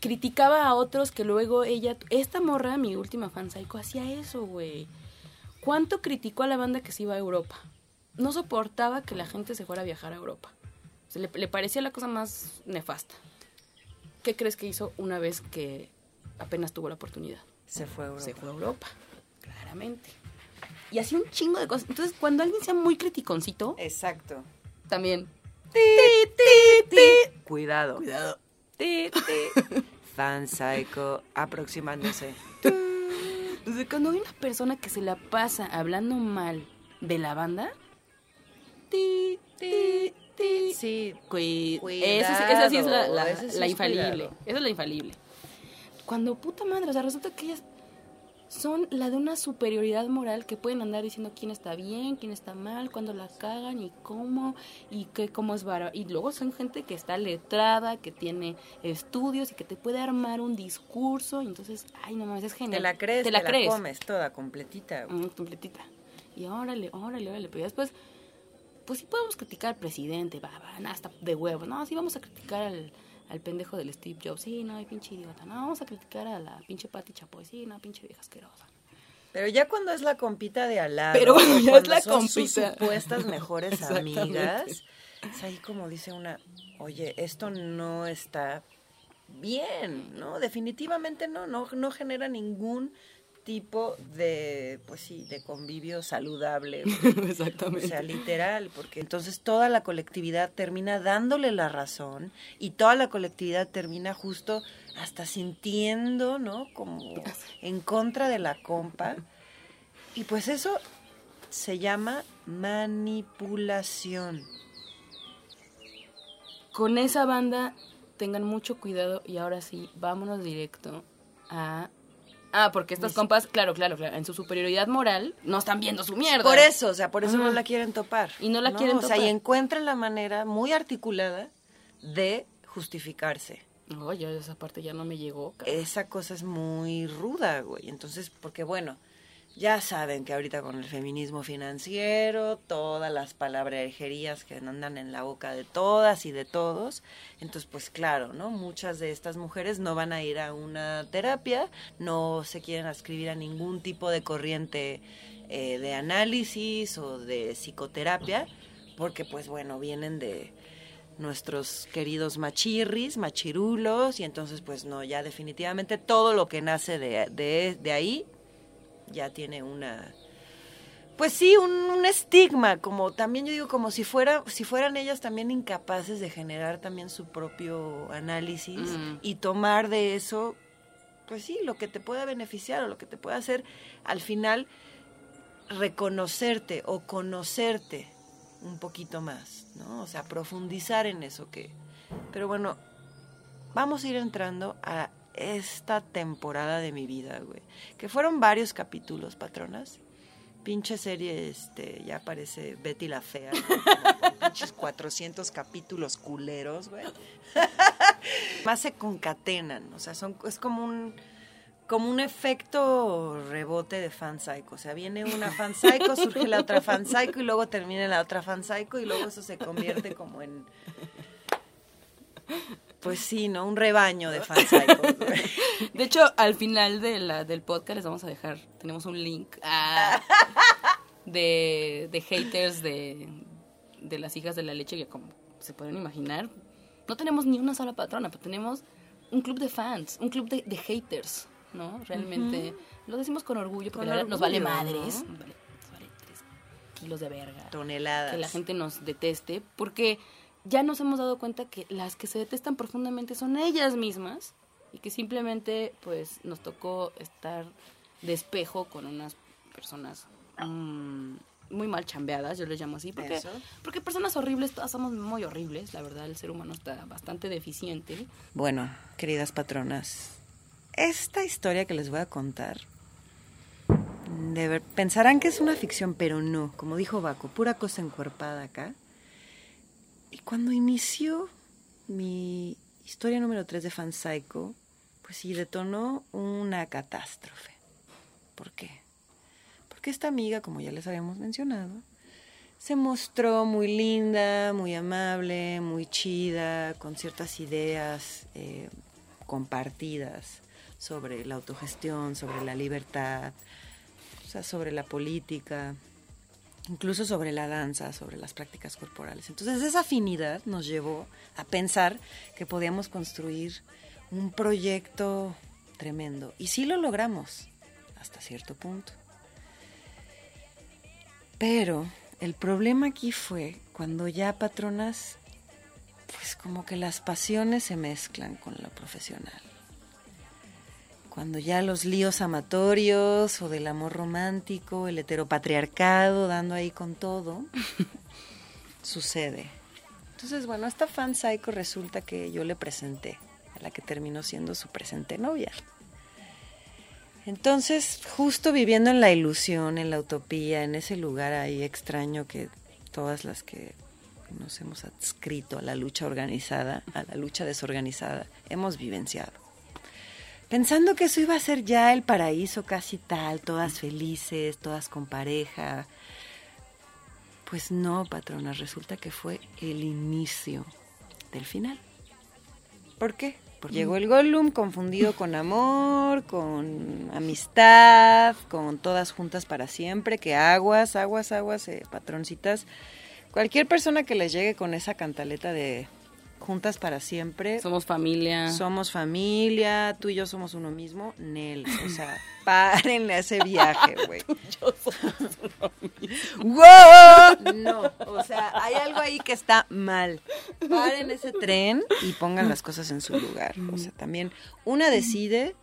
criticaba a otros que luego ella, esta morra, mi última fan psycho, hacía eso, güey. ¿Cuánto criticó a la banda que se iba a Europa? No soportaba que la gente se fuera a viajar a Europa. Le, le parecía la cosa más nefasta. ¿Qué crees que hizo una vez que apenas tuvo la oportunidad? Se fue a Europa. Se fue a Europa, claramente. Y así un chingo de cosas. Entonces, cuando alguien sea muy criticoncito, Exacto. también. Cuidado. Cuidado. Ti, ti. Fan psycho aproximándose. Entonces, cuando hay una persona que se la pasa hablando mal de la banda, ti, ti, ti. Sí, Cui- Cuidado, esa, sí- es la, infalible. cuidado. Esa es la infalible. Cuando puta madre, o sea, resulta que ellas son la de una superioridad moral que pueden andar diciendo quién está bien, quién está mal, cuándo la cagan y cómo, y que cómo es vara. Y luego son gente que está letrada, que tiene estudios y que te puede armar un discurso. Y entonces, ay, no mames, es genial. te la crees, te la crees. comes toda completita. Mm, completita. Y órale, órale, órale. Pero después, pues sí podemos criticar al presidente, va, va, hasta de huevo. No, sí vamos a criticar al, al pendejo del Steve Jobs. Sí, no, hay pinche idiota. No, vamos a criticar a la pinche Pati Chapoy. Sí, no, pinche vieja asquerosa. Pero ya cuando es la compita de al lado, Pero cuando ya es la son sus compita. supuestas mejores amigas, es ahí como dice una, oye, esto no está bien, ¿no? Definitivamente no, no, no genera ningún tipo de, pues sí, de convivio saludable. Exactamente. O sea, literal, porque entonces toda la colectividad termina dándole la razón y toda la colectividad termina justo hasta sintiendo, ¿no? Como en contra de la compa. Y pues eso se llama manipulación. Con esa banda, tengan mucho cuidado. Y ahora sí, vámonos directo a. Ah, porque estas compas, claro, claro, claro, en su superioridad moral, no están viendo su mierda. Por eso, o sea, por eso no la quieren topar. Y no la quieren O sea, y topar. encuentran la manera muy articulada de justificarse. Oye, esa parte ya no me llegó. esa cosa es muy ruda, güey. Entonces, porque bueno, ya saben que ahorita con el feminismo financiero, todas las palabrejerías que andan en la boca de todas y de todos, entonces pues claro, ¿no? Muchas de estas mujeres no van a ir a una terapia, no se quieren ascribir a ningún tipo de corriente eh, de análisis o de psicoterapia, porque pues bueno, vienen de nuestros queridos machirris, machirulos, y entonces pues no, ya definitivamente todo lo que nace de, de, de ahí ya tiene una, pues sí, un, un estigma, como también yo digo, como si fuera, si fueran ellas también incapaces de generar también su propio análisis Mm. y tomar de eso, pues sí, lo que te pueda beneficiar o lo que te pueda hacer al final reconocerte o conocerte un poquito más, ¿no? O sea, profundizar en eso que... Pero bueno, vamos a ir entrando a esta temporada de mi vida, güey. Que fueron varios capítulos, patronas. Pinche serie, este, ya parece Betty la Fea. ¿no? Pinches 400 capítulos culeros, güey. Más se concatenan, o sea, son, es como un como un efecto rebote de fan psycho. O sea, viene una fan psycho, surge la otra fan psycho y luego termina la otra fan psycho y luego eso se convierte como en pues sí, ¿no? Un rebaño de fan psychos, güey. De hecho, al final de la, del podcast les vamos a dejar, tenemos un link a- de, de haters de, de las hijas de la leche que como se pueden imaginar, no tenemos ni una sola patrona, pero tenemos un club de fans, un club de, de haters, ¿no? Realmente lo decimos con orgullo porque Con la nos vale madres. ¿no? nos vale- nos vale tres kilos de verga. Toneladas. Que la gente nos deteste, porque ya nos hemos dado cuenta que las que se detestan profundamente son ellas mismas y que simplemente pues nos tocó estar de espejo con unas personas mm, muy mal chambeadas, yo les llamo así, porque, Eso. porque personas horribles, todas somos muy horribles, la verdad el ser humano está bastante deficiente. Bueno, queridas patronas, esta historia que les voy a contar, de ver- pensarán que es una ficción, pero no, como dijo Baco, pura cosa encuerpada acá. Y cuando inició mi historia número 3 de Fan Psycho, pues sí, detonó una catástrofe. ¿Por qué? Porque esta amiga, como ya les habíamos mencionado, se mostró muy linda, muy amable, muy chida, con ciertas ideas eh, compartidas sobre la autogestión, sobre la libertad, o sea, sobre la política, incluso sobre la danza, sobre las prácticas corporales. Entonces esa afinidad nos llevó a pensar que podíamos construir un proyecto tremendo. Y sí lo logramos, hasta cierto punto. Pero el problema aquí fue cuando ya patronas, pues como que las pasiones se mezclan con lo profesional. Cuando ya los líos amatorios o del amor romántico, el heteropatriarcado dando ahí con todo, sucede. Entonces, bueno, esta fan psycho resulta que yo le presenté, a la que terminó siendo su presente novia. Entonces, justo viviendo en la ilusión, en la utopía, en ese lugar ahí extraño que todas las que nos hemos adscrito a la lucha organizada, a la lucha desorganizada, hemos vivenciado. Pensando que eso iba a ser ya el paraíso casi tal, todas felices, todas con pareja. Pues no, patronas, resulta que fue el inicio del final. ¿Por qué? Porque llegó el Gollum confundido con amor, con amistad, con todas juntas para siempre, que aguas, aguas, aguas, eh, patroncitas. Cualquier persona que les llegue con esa cantaleta de juntas para siempre, Somos familia. somos familia, tú y yo somos uno mismo, Nel. O sea, párenle a ese viaje, güey. ¡Wow! No, o sea, hay algo ahí que está mal. Paren ese tren y pongan las cosas en su lugar. O sea, también una decide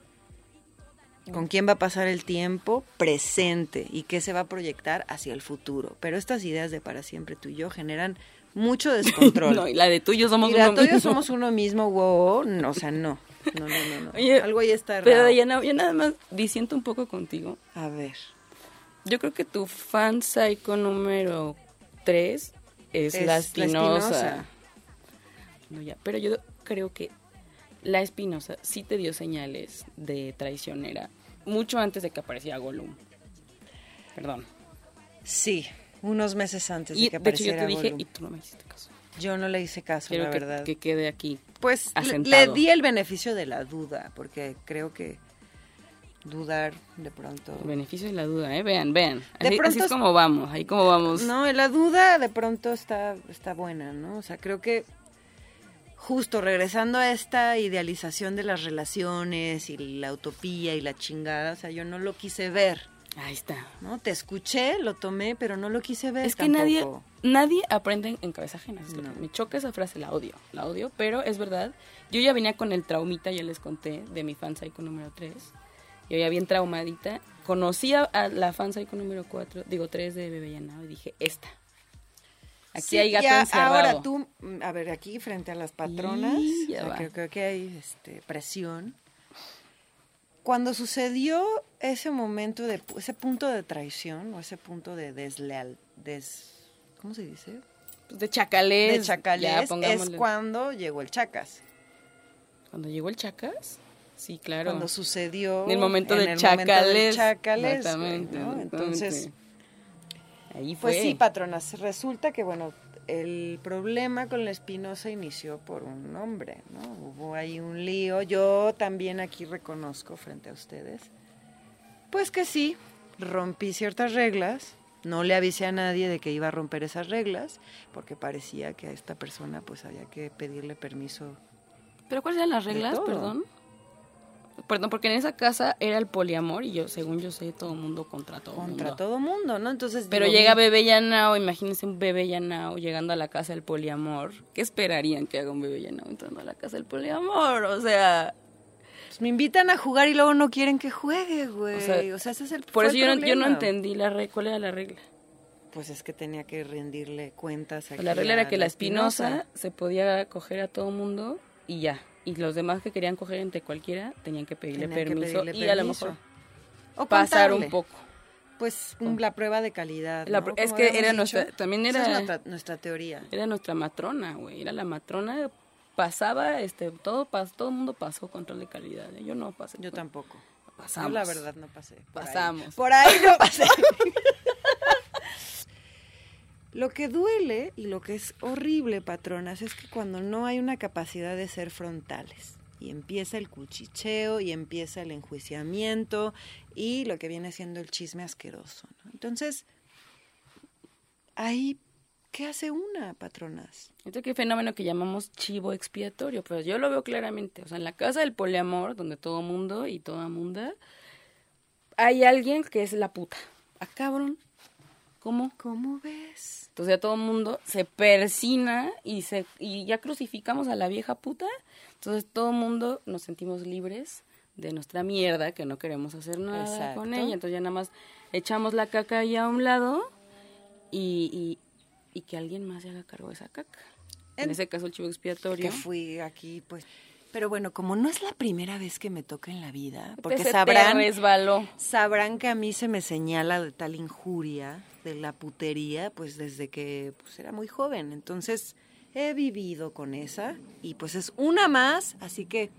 con quién va a pasar el tiempo presente y qué se va a proyectar hacia el futuro. Pero estas ideas de para siempre tú y yo generan mucho descontrol. No, y la de tuyo somos Mira, uno tú y yo mismo. somos uno mismo, wow, no, o sea, no. No, no, no, no. Oye, Algo ahí está raro. Pero Dayana, yo nada más disiento un poco contigo. A ver. Yo creo que tu fan psycho número 3 es, Es la la espinosa. Espinosa. No, ya, pero yo creo que la espinosa sí te dio señales de traicionera mucho antes de que apareciera Gollum. Perdón. Sí, unos meses antes de que de hecho yo apareciera te dije y tú no me hiciste caso. Yo no le hice caso, Quiero la que, verdad. que quede aquí. Pues le, asentado. le di el beneficio de la duda, porque creo que dudar de pronto... El beneficio de la duda, ¿eh? Vean, vean. De pronto así es es- como vamos, ahí como vamos. No, la duda de pronto está, está buena, ¿no? O sea, creo que justo regresando a esta idealización de las relaciones y la utopía y la chingada, o sea, yo no lo quise ver, Ahí está. ¿no? Te escuché, lo tomé, pero no lo quise ver Es que nadie, tampoco. nadie aprende en- cabeza ajena. es lo No. que Me choca esa frase, la odio, la odio, pero es verdad. Yo ya venía con el traumita, ya les conté, de mi fan psycho número 3. Yo ya bien traumadita. Conocí a, la fan psycho número 4, digo 3 de Bebé Llanado y dije, esta. Aquí Sí, hay gato ya, encerrado. Ahora tú, mm, a ver, aquí frente a las patronas, o sea, creo, creo que hay este, presión. Cuando sucedió ese momento, de ese punto de traición o ese punto de desleal, des, ¿cómo se dice? Pues de chacalés. de chacalés, ya, es cuando llegó el chacas. Cuando llegó el chacas. Sí, claro. Cuando sucedió en el momento en de el momento chacalés, güey, Exactamente, ¿no? exactamente. Entonces, Ahí fue. Pues sí, patronas. Resulta que, bueno, el problema con la Espinosa inició por un hombre, ¿no? Hubo ahí un lío. Yo también aquí reconozco frente a ustedes, pues que sí, rompí ciertas reglas. No le avisé a nadie de que iba a romper esas reglas, porque parecía que a esta persona pues había que pedirle permiso. ¿Pero cuáles eran las reglas, perdón? Perdón, porque en esa casa era el poliamor y yo, según yo sé, todo mundo contra todo Contra mundo. todo mundo, ¿no? Entonces. Pero digo, llega Bebé Yanao, imagínense un Bebé Yanao llegando a la casa del poliamor. ¿Qué esperarían que haga un Bebé Yanao entrando a la casa del poliamor? O sea, pues, me invitan a jugar y luego no quieren que juegue, güey. O O sea, sea, ese es el por eso el yo no, yo no entendí la regla. ¿Cuál era la regla? Pues es que tenía que rendirle cuentas a Pues la regla era que la Espinosa se podía coger a todo mundo y ya. Y los demás que querían coger entre cualquiera tenían que pedirle que permiso pedirle y a lo mejor O pasar contarle. un poco. Pues la prueba de calidad. La ¿no? pr- es que era dicho. nuestra- también era- es nuestra, nuestra teoría. Era nuestra matrona, güey. Era la matrona. Pasaba, este, todo, pas, todo el mundo pasó control de calidad. ¿eh? Yo no pasé. Yo tampoco. Pasamos. Yo la verdad no pasé. por ahí. Pasamos. Por ahí no pasé. Lo que duele y lo que es horrible, patronas, es que cuando no hay una capacidad de ser frontales y empieza el cuchicheo y empieza el enjuiciamiento y lo que viene siendo el chisme asqueroso. ¿no? Entonces, ahí, ¿qué hace una, patronas? Este que fenómeno que llamamos chivo expiatorio, pero yo lo veo claramente. O sea, en la casa del poliamor, donde todo mundo y toda munda, hay alguien que es la puta. Ah, cabrón. ¿Cómo? ¿Cómo ves? Entonces ya todo el mundo se persina y, se, y ya crucificamos a la vieja puta. Entonces todo el mundo nos sentimos libres de nuestra mierda, que no queremos hacer nada Exacto. con ella. Entonces ya nada más echamos la caca ahí a un lado y, y, y que alguien más se haga cargo de esa caca. En, En- ese caso el chivo expiatorio. que fui aquí, pues. Pero bueno, como no es la primera vez que me toca en la vida, porque se sabrán, sabrán que a mí se me señala de tal injuria, de la putería, pues desde que pues, era muy joven. Entonces he vivido con esa y pues es una más, así que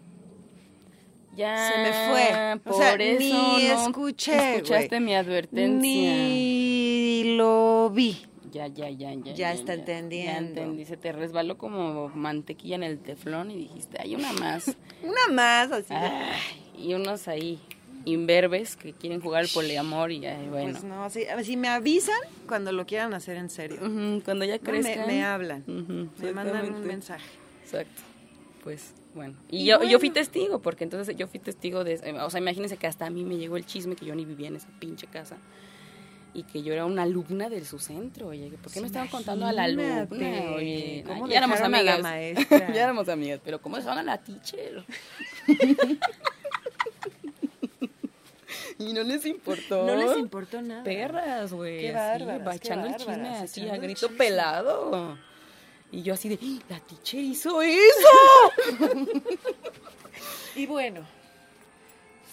Ya se me fue. Por o sea, eso ni no escuché, escuchaste mi advertencia. Ni lo vi. Ya, ya, ya, ya. Ya está entendiendo. Ya entendí. Se te resbaló como mantequilla en el teflón y dijiste, hay una más. Una más, así. y unos ahí imberbes que quieren jugar al poliamor y ay, bueno. Pues no, así, a ver, si me avisan cuando lo quieran hacer en serio. Cuando ya No, me, crezcan. me hablan, me mandan un mensaje. Exacto. Pues bueno. Y, Y yo, bueno. yo fui testigo, porque entonces yo fui testigo de... O sea, imagínense que hasta a mí me llegó el chisme que yo ni vivía en esa pinche casa. Y que yo era una alumna de su centro, oye. ¿Por qué me estaban contando a la alumna? Oye, ¿cómo ya éramos la amigas. maestra? ya éramos amigas, pero ¿cómo dejaron a la teacher? y no les importó. No les importó nada. Perras, güey. Qué bárbaras, echando el chisme así a grito chisme. pelado. Y yo así de, "¡Ah, la teacher hizo eso. Y bueno,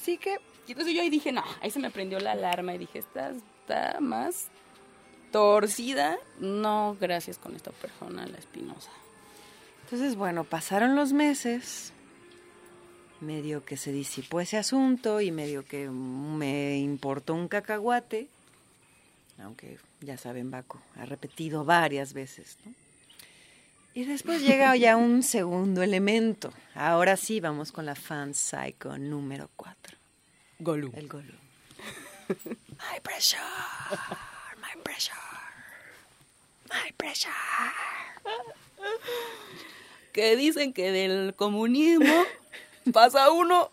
sí que y entonces yo ahí dije, no, ahí se me prendió la alarma y dije, esta está más torcida. No, gracias con esta persona, la espinosa. Entonces, bueno, pasaron los meses, medio que se disipó ese asunto y medio que me importó un cacahuate, aunque ya saben, Baco ha repetido varias veces, ¿no? Y después llega ya un segundo elemento. Ahora sí, vamos con la fan psycho número 4, Golú. el Gollum. My pressure, my pressure, my pressure. Que dicen que del comunismo pasa uno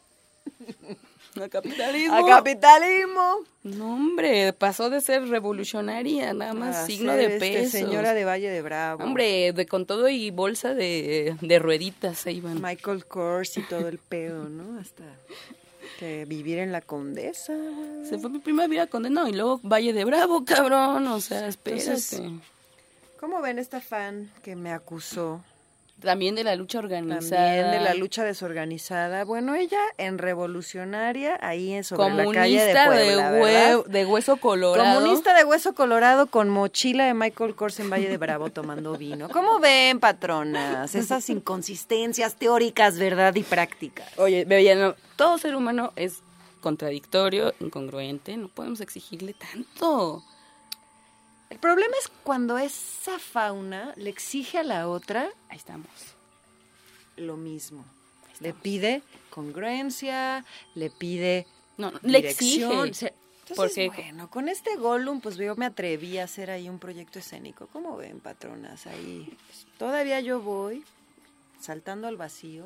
al capitalismo. A capitalismo. No, hombre, pasó de ser revolucionaria, nada más a signo de este, peso. señora de Valle de Bravo. Hombre, de con todo y bolsa de, de rueditas se iban. Michael Kors y todo el pedo, ¿no? Hasta que vivir en la Condesa, güey. Se fue mi primera vida condenado y luego Valle de Bravo, cabrón. O sea, espérate. Entonces, ¿Cómo ven esta fan que me acusó también de la lucha organizada. también de la lucha desorganizada? Bueno, ella en revolucionaria, ahí en sobre la Comunista calle de Puebla, de, ¿verdad? hue- de hueso colorado. Comunista de hueso colorado con mochila de Michael Kors en Valle de Bravo tomando vino. ¿Cómo ven, patronas? Esas inconsistencias teóricas, ¿verdad? Y prácticas. Oye, Bebellano, todo ser humano es contradictorio, incongruente. No podemos exigirle tanto. El problema es cuando esa fauna le exige a la otra Ahí estamos. lo mismo. Le pide congruencia, le pide No, no, le exige. Se- Porque- Entonces, bueno, con este Gollum, pues yo me atreví a hacer ahí un proyecto escénico. ¿Cómo ven, patronas? Ahí todavía yo voy saltando al vacío.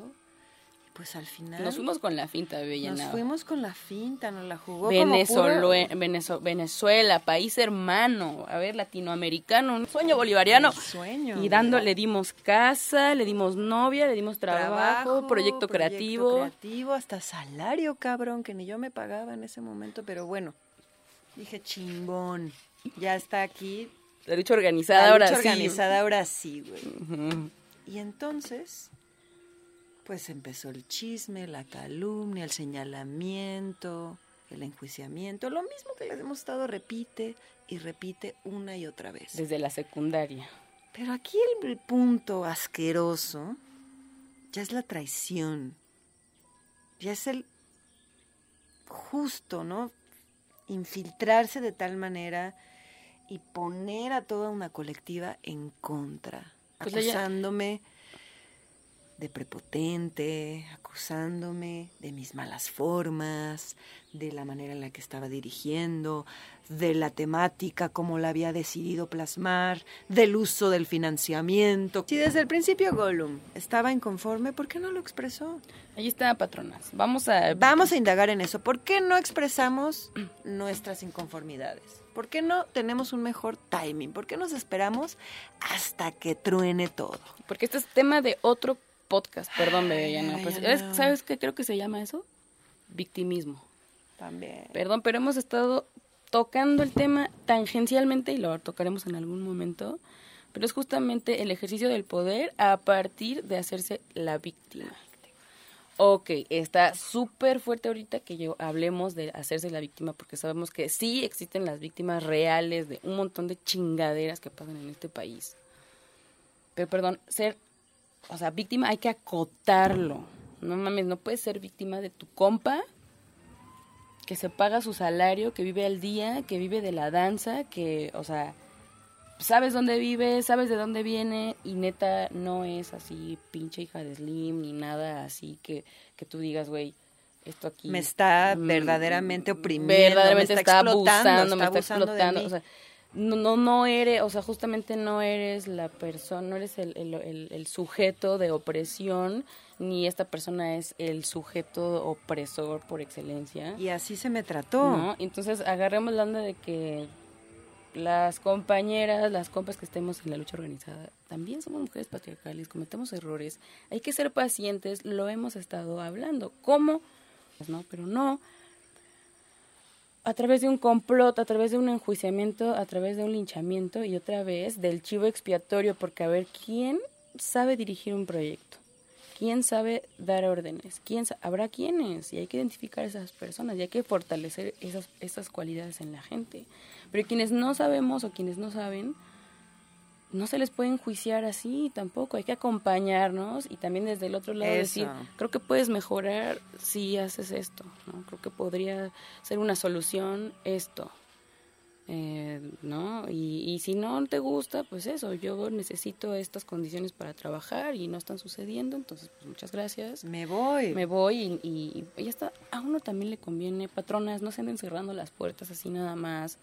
Pues al final... Nos fuimos con la finta, Bella Nos fuimos con la finta, nos la jugó Venezuela, puro... Venezuela, país hermano, a ver, latinoamericano, un sueño bolivariano. sueño. Y dando, le dimos casa, le dimos novia, le dimos trabajo, proyecto, creativo. creativo, hasta salario, cabrón, que ni yo me pagaba en ese momento, pero bueno, dije chingón, ya está aquí. La lucha organizada la lucha ahora organizada ahora sí, güey. Y entonces pues empezó el chisme, la calumnia, el señalamiento, el enjuiciamiento, lo mismo que les hemos estado repite y repite una y otra vez. Desde la secundaria. Pero aquí el punto asqueroso ya es la traición, ya es el justo, ¿no? Infiltrarse de tal manera y poner a toda una colectiva en contra, pues acusándome de prepotente, acusándome de mis malas formas, de la manera en la que estaba dirigiendo, de la temática como la había decidido plasmar, del uso del financiamiento. Si desde el principio Gollum estaba inconforme, ¿por qué no lo expresó? Ahí está, patronas. Vamos a... Vamos a indagar en eso. ¿Por qué no expresamos nuestras inconformidades? ¿Por qué no tenemos un mejor timing? ¿Por qué nos esperamos hasta que truene todo? Porque este es tema de otro podcast, perdón, Bebellana. Pues, ¿Sabes qué creo que se llama eso? Victimismo. También. Perdón, pero hemos estado tocando el tema tangencialmente y lo tocaremos en algún momento, pero es justamente el ejercicio del poder a partir de hacerse la víctima. Ok, está súper fuerte ahorita que yo hablemos de hacerse la víctima porque sabemos que sí existen las víctimas reales de un montón de chingaderas que pasan en este país. Pero perdón, ser o sea, víctima hay que acotarlo. No mames, no puedes ser víctima de tu compa que se paga su salario, que vive al día, que vive de la danza, que, o sea, sabes dónde vive, sabes de dónde viene y neta no es así pinche hija de Slim ni nada así que, que tú digas, güey, esto aquí... Me está mm, verdaderamente oprimiendo, verdaderamente me está, abusando, me está explotando, o sea, no, no, no eres, o sea, justamente no eres la persona, no eres el, el, el, sujeto de opresión, ni esta persona es el sujeto opresor por excelencia. Y así se me trató. Entonces agarremos la onda de que las compañeras, las compas que estemos en la lucha organizada, también somos mujeres patriarcales, cometemos errores, hay que ser pacientes, lo hemos estado hablando. ¿Cómo? Pues no, pero no a través de un complot, a través de un enjuiciamiento, a través de un linchamiento y otra vez del chivo expiatorio, porque a ver, ¿quién sabe dirigir un proyecto? ¿Quién sabe dar órdenes? ¿Quién habrá quienes? Y hay que identificar esas personas y hay que fortalecer esas, esas cualidades en la gente. Pero quienes no sabemos o quienes no saben, no se les puede enjuiciar así tampoco, hay que acompañarnos y también desde el otro lado decir, creo que puedes mejorar si haces esto, ¿no? creo que podría ser una solución esto, eh, ¿no? Y, y, si no te gusta, pues eso, yo necesito estas condiciones para trabajar y no están sucediendo, entonces pues muchas gracias. Me voy. Me voy y, y, ya está, a uno también le conviene, patronas, no se anden cerrando las puertas así nada más,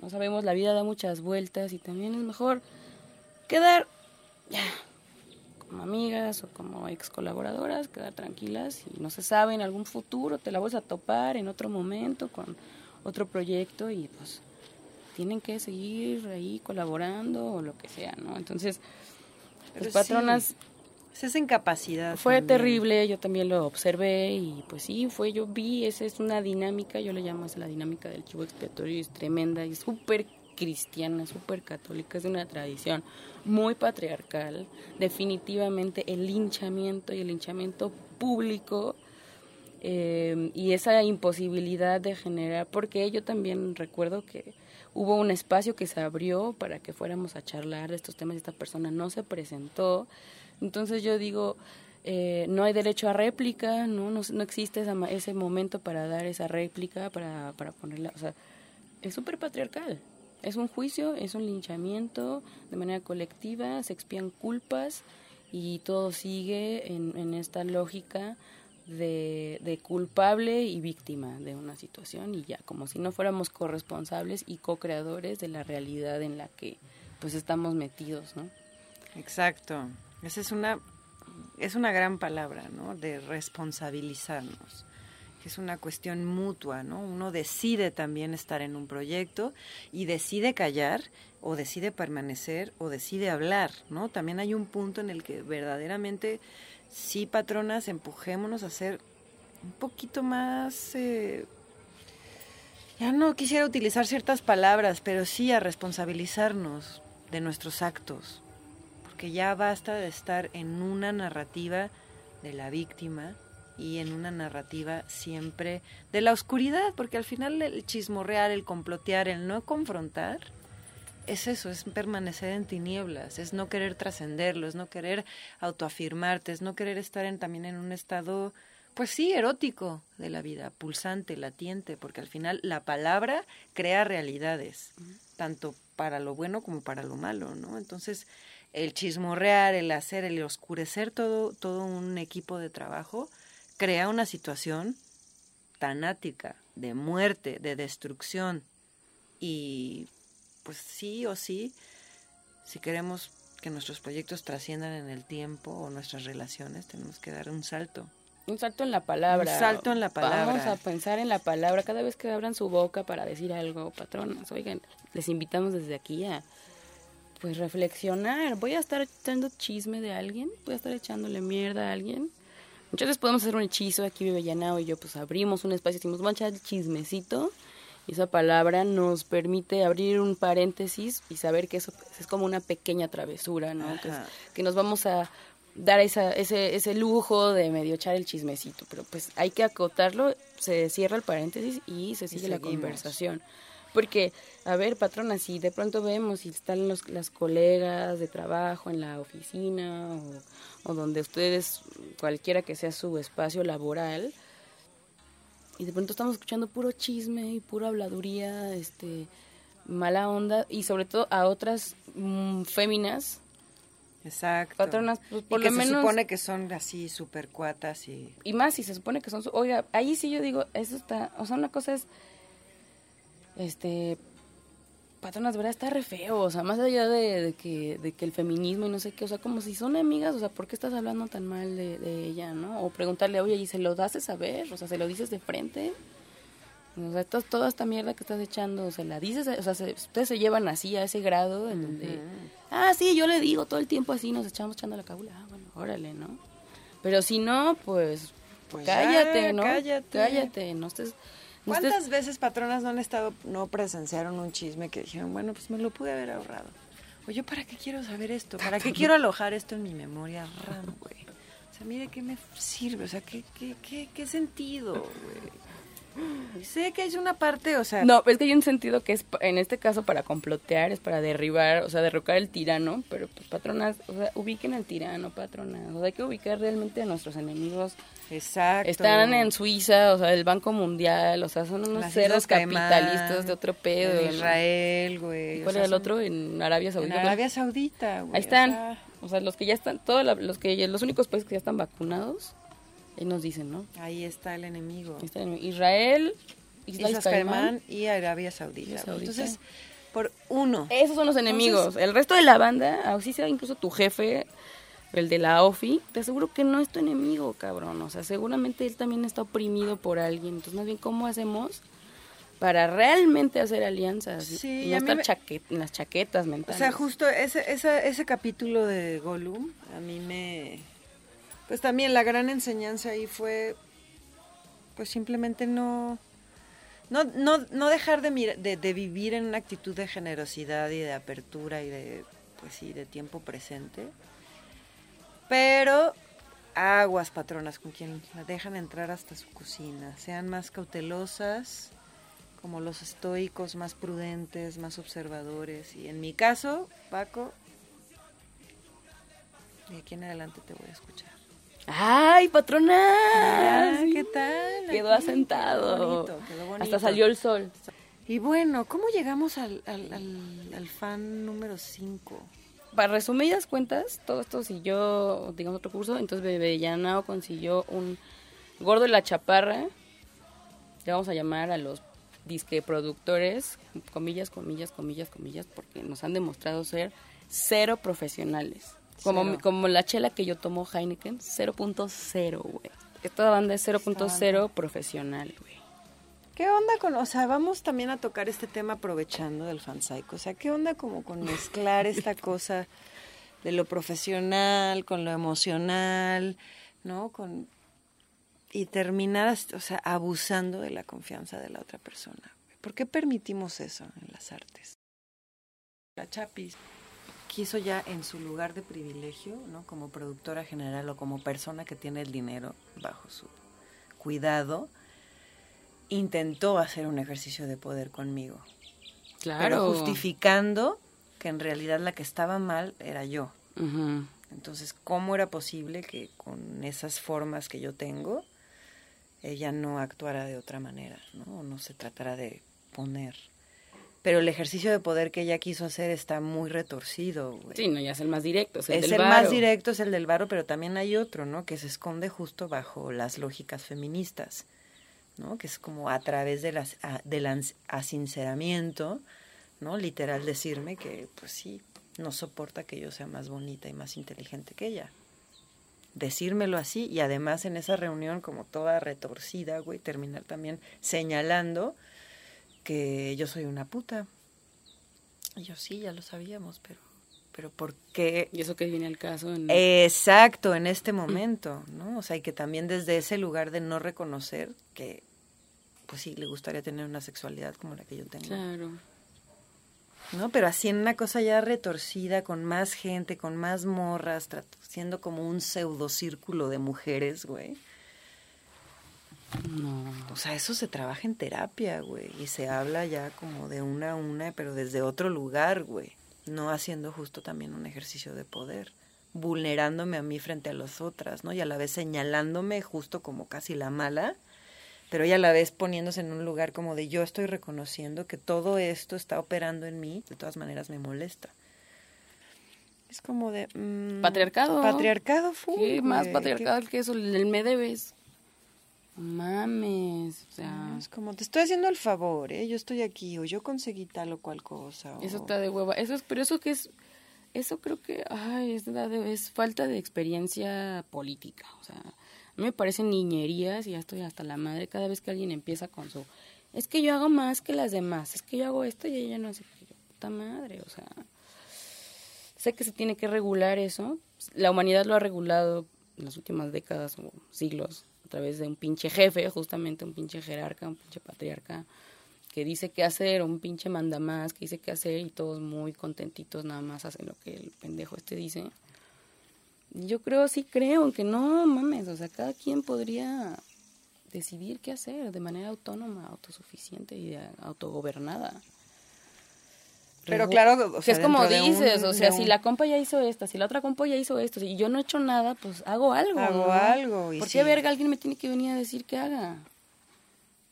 no sabemos, la vida da muchas vueltas y también es mejor quedar ya como amigas o como ex colaboradoras, quedar tranquilas y no se sabe en algún futuro te la vas a topar en otro momento con otro proyecto y pues tienen que seguir ahí colaborando o lo que sea, ¿no? Entonces, las patronas es esa incapacidad. Fue terrible, yo también lo observé y pues sí, fue, yo vi, esa es una dinámica, yo le llamo la dinámica del chivo expiatorio, es tremenda y súper cristiana, súper católica, es una tradición muy patriarcal. Definitivamente el linchamiento y el linchamiento público eh, y esa imposibilidad de generar, porque yo también recuerdo que hubo un espacio que se abrió para que fuéramos a charlar de estos temas y esta persona no se presentó. Entonces yo digo, eh, no hay derecho a réplica, no, no, no existe ese momento para dar esa réplica, para, para ponerla, o sea, es súper patriarcal. Es un juicio, es un linchamiento de manera colectiva, se expían culpas y todo sigue en, esta lógica de, de, culpable y víctima de una situación y ya, como si no fuéramos corresponsables y co-creadores de la realidad en la que pues estamos metidos, ¿no? Exacto. Esa es una es una gran palabra, ¿no? De responsabilizarnos, es una cuestión mutua, ¿no? Uno decide también estar en un proyecto y decide callar o decide permanecer o decide hablar, ¿no? También hay un punto en el que verdaderamente, sí, patronas, empujémonos a ser un poquito más... Eh, ya no quisiera utilizar ciertas palabras, pero sí a responsabilizarnos de nuestros actos, porque ya basta de estar en una narrativa de la víctima y en una narrativa siempre de la oscuridad, porque al final el chismorrear, el complotear, el no confrontar, es eso, es permanecer en tinieblas, es no querer trascenderlo, es no querer autoafirmarte, es no querer estar en, también en un estado pues sí, erótico de la vida, pulsante, latiente, porque al final la palabra crea realidades, tanto para lo bueno como para lo malo, ¿no? Entonces, el chismorrear, el hacer, el oscurecer todo, todo un equipo de trabajo, crea una situación tanática, de muerte, de destrucción. Y pues sí o sí, si queremos que nuestros proyectos trasciendan en el tiempo o nuestras relaciones, tenemos que dar un salto. Un salto en la palabra. Un salto en la palabra. Vamos a pensar en la palabra cada vez que abran su boca para decir algo, patronas. Oigan, les invitamos desde aquí a pues reflexionar. Voy a estar echando chisme de alguien, voy a estar echándole mierda a alguien. Muchas veces podemos hacer un hechizo aquí, Bebellanao y yo, pues abrimos un espacio y decimos, vamos a echar el chismecito. Y esa palabra nos permite abrir un paréntesis y saber que eso es como una pequeña travesura, ¿no? Que, que nos vamos a dar esa, ese, ese lujo de medio echar el chismecito, pero pues hay que acotarlo, se cierra el paréntesis y se sigue la conversación. Porque, a ver, patrona, si de pronto vemos si están los, las colegas de trabajo en la oficina o, donde ustedes, cualquiera que sea su espacio laboral, y de pronto estamos escuchando puro chisme y pura habladuría, este, mala onda, y sobre todo a otras mm, féminas Exacto. Patronas, pues, por y que lo se menos. supone que son así super cuatas y... Y más si se supone que son. Oiga, ahí sí yo digo, eso está. O sea, una cosa es. Este. Patronas, ¿verdad? Está re feo. O sea, más allá de, de que, de que el feminismo y no sé qué. O sea, como si son amigas. O sea, ¿por qué estás hablando tan mal de, de ella, no? O preguntarle, oye, ¿y se lo das de saber? O sea, ¿se lo dices de frente? O sea, to- toda esta mierda que estás echando, se la dices, o sea, se- ustedes se llevan así a ese grado en donde, ah, sí, yo le digo todo el tiempo así, nos echamos echando la cabula, ah, bueno, órale, ¿no? Pero si no, pues, Pues ya, cállate, ¿no? cállate. Cállate, no estés... ¿Cuántas veces patronas no han estado, no presenciaron un chisme que dijeron, bueno, pues me lo pude haber ahorrado? O yo, ¿para qué quiero saber esto? ¿Para qué quiero alojar esto en mi memoria RAM, güey? O sea, mire qué me sirve, o sea, qué, qué, qué, qué sentido, güey. Sé que es una parte, o sea, No, es que hay un sentido que es, en este caso, para complotear, es para derribar, o sea, derrocar el tirano, pero pues patronas, o sea, ubiquen al tirano, patronas, o sea, hay que ubicar realmente a nuestros enemigos. exacto. Están en Suiza, o sea, el Banco Mundial, o sea, son unos Las Caimán, capitalistas de otro pedo. en. Israel, güey. o ¿Cuál sea, era el otro? En Arabia En Saudita. Arabia Saudita, güey. Ahí o están. sea, O sea, los que ya están, todos los que los únicos países que ya están vacunados, ahí nos dicen, ¿no? ahí está el enemigo. Ahí están Israel, Islas Caimán. Y Arabia Saudita. Entonces, por uno. Esos son los enemigos. el resto de la banda, así sea incluso tu jefe, el de la OFI, te aseguro que no es tu enemigo, cabrón. O sea, seguramente él también está oprimido por alguien. Entonces, más bien, ¿cómo hacemos para realmente hacer alianzas? Sí, y no estar me- chaquet- en las chaquetas O mentales. sea, justo ese, ese, ese capítulo de Gollum, a mí me... Pues también la gran enseñanza ahí fue, pues simplemente no... No, no, no dejar de, mira- de, de vivir en una actitud de generosidad y de apertura y de, pues sí, de tiempo presente. Pero aguas, patronas, con quien la dejan entrar hasta su cocina. Sean más cautelosas, como los estoicos, más prudentes, más observadores. Y en mi caso, Paco, de aquí en adelante te voy a escuchar. ¡Ay, patrona! Ah. ¿Qué tal? Quedó Aquí, asentado. Quedó bonito, quedó bonito. Hasta salió el sol. Y bueno, ¿cómo llegamos al, al, al- al fan número 5? Para resumidas cuentas, todo esto siguió, digamos, otro curso. Entonces, Bebellanao consiguió un gordo de la chaparra. Le vamos a llamar a los disque productores, comillas, comillas, comillas, comillas, porque nos han demostrado ser cero profesionales. Como, Cero. como la chela que yo tomo Heineken, 0.0, güey. Esta banda es 0.0 profesional, güey. ¿Qué onda con, o sea, vamos también a tocar este tema aprovechando del fansaico? O sea, ¿qué onda como con mezclar esta cosa de lo profesional con lo emocional, ¿no? Con y terminar, o sea, abusando de la confianza de la otra persona. ¿Por qué permitimos eso en las artes? La Chapis quiso ya en su lugar de privilegio, ¿no? Como productora general o como persona que tiene el dinero bajo su cuidado, intentó hacer un ejercicio de poder conmigo. Pero Claro. justificando que en realidad la que estaba mal era yo. Entonces, ¿cómo era posible que con esas formas que yo tengo, ella no actuara de otra manera, ¿no? O no se tratara de poner. Pero el ejercicio de poder que ella quiso hacer está muy retorcido, güey. Sí, no, ya es el más directo. Es el, es del el varo. más directo, es el del varo, pero también hay otro, ¿no? Que se esconde justo bajo las lógicas feministas, ¿no? Que es como a través de las, a- del asinceramiento, ¿no? Literal decirme que, pues sí, no soporta que yo sea más bonita y más inteligente que ella. Decírmelo así y además en esa reunión como toda retorcida, güey, terminar también señalando que yo soy una puta. Y yo sí, ya lo sabíamos, pero, pero ¿por qué Y eso que viene al caso en... Exacto, en este momento, ¿no? O sea, y que también desde ese lugar de no reconocer que, pues sí, le gustaría tener una sexualidad como la que yo tengo, Claro. ¿no? Pero así en una cosa ya retorcida, con más gente, con más morras, siendo como un pseudo círculo de mujeres, güey. No. O sea, eso se trabaja en terapia, güey, y se habla ya como de una a una, pero desde otro lugar, güey, no haciendo justo también un ejercicio de poder, vulnerándome a mí frente a las otras, ¿no? Y a la vez señalándome justo como casi la mala, pero y a la vez poniéndose en un lugar como de yo estoy reconociendo que todo esto está operando en mí, de todas maneras me molesta. Es como de... mm, Patriarcado. Patriarcado, full, ¿Qué más güey, patriarcal que eso? El me debes. Mames, o sea... Es como, te estoy haciendo el favor, ¿eh? Yo estoy aquí, o yo conseguí tal o cual cosa. Eso o- está de hueva. Eso es, pero eso que es, eso creo que, ay, es, de- es falta de experiencia política. O sea, a mí me parecen niñerías y ya estoy hasta la madre cada vez que alguien empieza con su, es que yo hago más que las demás, es que yo hago esto y ella no qué. Puta madre, o sea, sé que se tiene que regular eso. La humanidad lo ha regulado en las últimas décadas o siglos través de un pinche jefe, justamente un pinche jerarca, un pinche patriarca que dice qué hacer, un pinche manda más que dice qué hacer y todos muy contentitos nada más hacen lo que el pendejo este dice. Yo creo, sí creo, que no mames, o sea, cada quien podría decidir qué hacer de manera autónoma, autosuficiente y autogobernada. Pero claro, o que sea, es como un- dices, o sea, si la compa ya hizo esta, si la otra compa ya hizo esto, y yo no he hecho nada, pues hago algo. Hago ¿no? algo, y ¿Por sí. qué verga alguien me tiene que venir a decir que haga?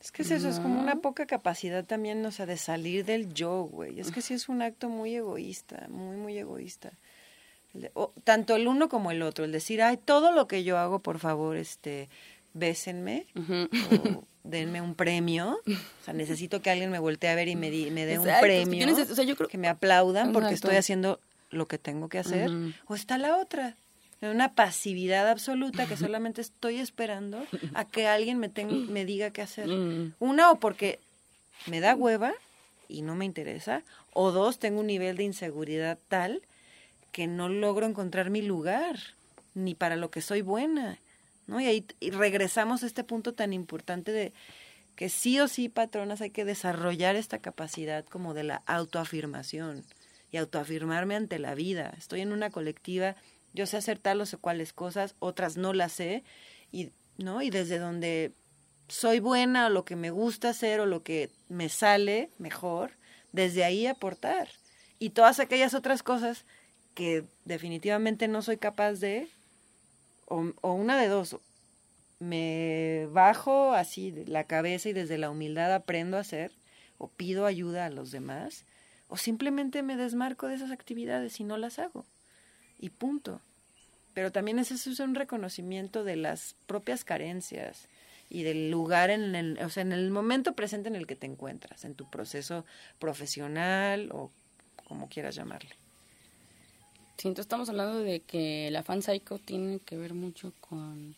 Es que es eso, es como una poca capacidad también, o sea, de salir del yo, güey. Es que sí es un acto muy egoísta, muy, muy egoísta. El de- tanto el uno como el otro, el decir, ay, todo lo que yo hago, por favor, este, bésenme, o denme un premio. O sea, necesito que alguien me voltee a ver y me, di- me dé un Exacto, premio. tienes- o sea, yo creo- que me aplaudan porque Exacto. estoy haciendo lo que tengo que hacer. O está la otra, en una pasividad absoluta que solamente estoy esperando a que alguien me, me diga qué hacer. Mm. Una, o porque me da hueva y no me interesa. O dos, tengo un nivel de inseguridad tal que no logro encontrar mi lugar, ni para lo que soy buena. Y ahí y regresamos a este punto tan importante de que sí o sí, patronas, hay que desarrollar esta capacidad como de la autoafirmación y autoafirmarme ante la vida. Estoy en una colectiva, yo sé hacer tal o sé cuáles cosas, otras no las sé, y, ¿no? Y desde donde soy buena o lo que me gusta hacer o lo que me sale mejor, desde ahí aportar. Y todas aquellas otras cosas que definitivamente no soy capaz de, o, una de dos, me bajo así la cabeza y desde la humildad aprendo a hacer, o pido ayuda a los demás, o simplemente me desmarco de esas actividades y no las hago. Y punto. Pero también ese es un reconocimiento de las propias carencias y del lugar en el, o sea, en el momento presente en el que te encuentras, en tu proceso profesional o como quieras llamarle. Sí, entonces estamos hablando de que la fan psycho tiene que ver mucho con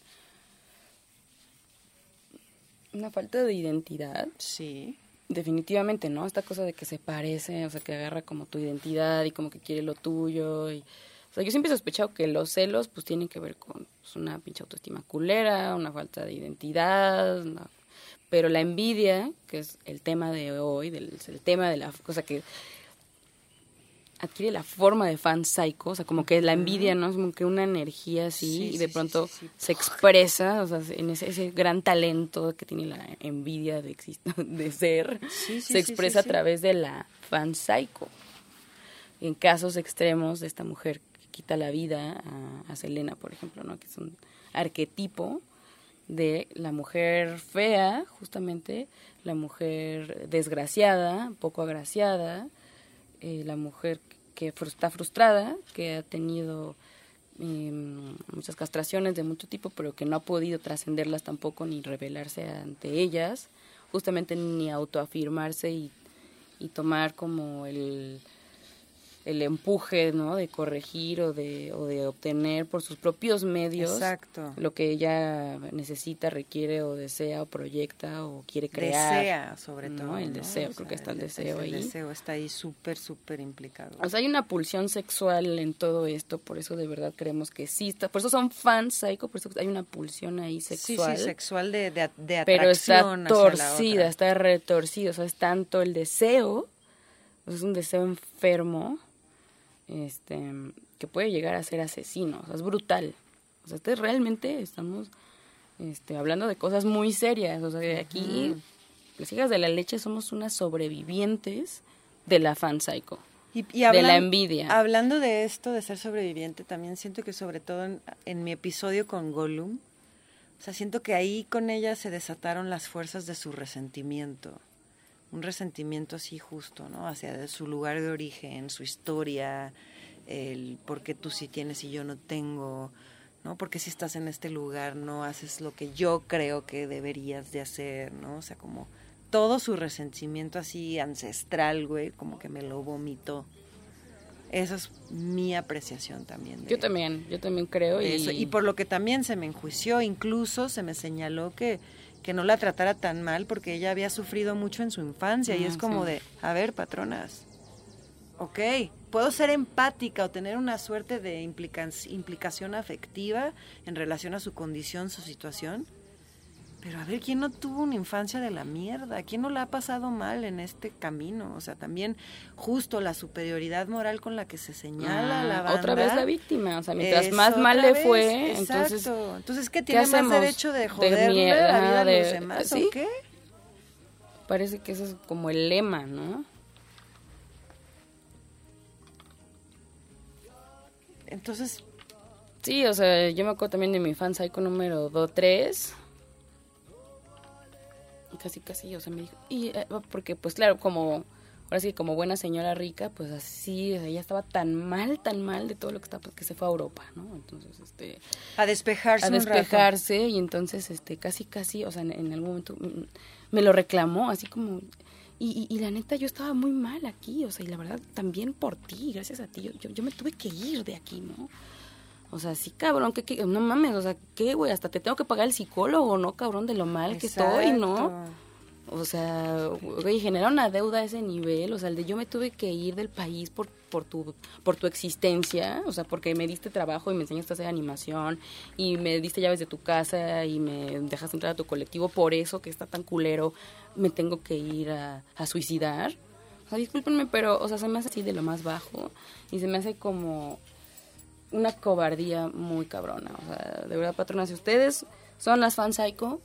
una falta de identidad. Sí. Definitivamente, ¿no? Esta cosa de que se parece, o sea, que agarra como tu identidad y como que quiere lo tuyo. Y, o sea, yo siempre he sospechado que los celos pues tienen que ver con pues, una pinche autoestima culera, una falta de identidad, pero la envidia, que es el tema de hoy, del, el tema de la cosa que adquiere la forma de fan psycho, o sea, como que la envidia, ¿no? Es como que una energía así y de pronto se expresa, o sea, en ese, ese, gran talento que tiene la envidia de, de ser, se expresa a través de la fan psycho. En casos extremos de esta mujer que quita la vida a, a Selena, por ejemplo, ¿no? Que es un arquetipo de la mujer fea, justamente, la mujer desgraciada, poco agraciada, eh, la mujer que está frustrada, que ha tenido em, muchas castraciones de mucho tipo, pero que no ha podido trascenderlas tampoco ni revelarse ante ellas, justamente ni autoafirmarse y, y tomar como el, el empuje, ¿no? De corregir o de, o de obtener por sus propios medios Exacto. lo que ella necesita, requiere o desea o proyecta o quiere crear. Desea, sobre todo. El deseo, creo que está el, deseo ahí. El deseo está ahí súper, súper implicado. O sea, hay una pulsión sexual en todo esto, por eso de verdad creemos que sí está. Por eso son fans psycho, por eso hay una pulsión ahí sexual. Sí, sí, sexual de, de, de atracción. Pero está torcida, está retorcida. O sea, es tanto el deseo, es un deseo enfermo este, que puede llegar a ser asesino, o sea, es brutal. O sea, este realmente estamos este, hablando de cosas muy serias, o sea, que aquí las hijas de la leche somos unas sobrevivientes de la fan psycho. Y, de la envidia. Hablando de esto, de ser sobreviviente, también siento que sobre todo en, en mi episodio con Gollum, o sea, siento que ahí con ella se desataron las fuerzas de su resentimiento un resentimiento así justo, ¿no? Hacia su lugar de origen, su historia, el por qué tú sí tienes y yo no tengo, ¿no? Porque si estás en este lugar no haces lo que yo creo que deberías de hacer, ¿no? O sea, como todo su resentimiento así ancestral, güey, como que me lo vomitó. Esa es mi apreciación también. yo también, yo también creo. Y... y por lo que también se me enjuició, incluso se me señaló que que no la tratara tan mal porque ella había sufrido mucho en su infancia y es ah, como de, a ver, patronas, ok, puedo ser empática o tener una suerte de implicación afectiva en relación a su condición, su situación, pero a ver, ¿quién no tuvo una infancia de la mierda? ¿Quién no la ha pasado mal en este camino? O sea, también justo la superioridad moral con la que se señala la banda. Otra vez la víctima, o sea, mientras más mal le fue, entonces... Entonces, ¿qué tiene más derecho de joderle la vida de, los demás o qué? Parece que eso es como el lema, ¿no? Entonces... Sí, o sea, yo me acuerdo también de mi fan psycho número 2-3 casi casi, o sea, me dijo, y eh, porque pues claro, como ahora sí como buena señora rica, pues así, ella estaba tan mal, tan mal de todo lo que estaba, pues, que se fue a Europa, ¿no? Entonces, este a despejarse a despejarse y entonces este casi casi, o sea, en, algún momento me lo reclamó, así como y, y, la neta, yo estaba muy mal aquí, o sea, y la verdad, también por ti, gracias a ti, yo, yo me tuve que ir de aquí, ¿no? O sea, sí, cabrón, que, no mames, o sea, ¿qué, güey? Hasta te tengo que pagar el psicólogo, ¿no, cabrón? De lo mal que estoy, ¿no? O sea, güey, genera una deuda a ese nivel, o sea, el de yo me tuve que ir del país por, por, tu, por tu existencia, o sea, porque me diste trabajo y me enseñaste a hacer animación y me diste llaves de tu casa y me dejaste entrar a tu colectivo, por eso que está tan culero, me tengo que ir a, a suicidar. O sea, discúlpenme, pero, o sea, se me hace así de lo más bajo y se me hace como una cobardía muy cabrona. O sea, de verdad, patronas, si ustedes son las fans psycho,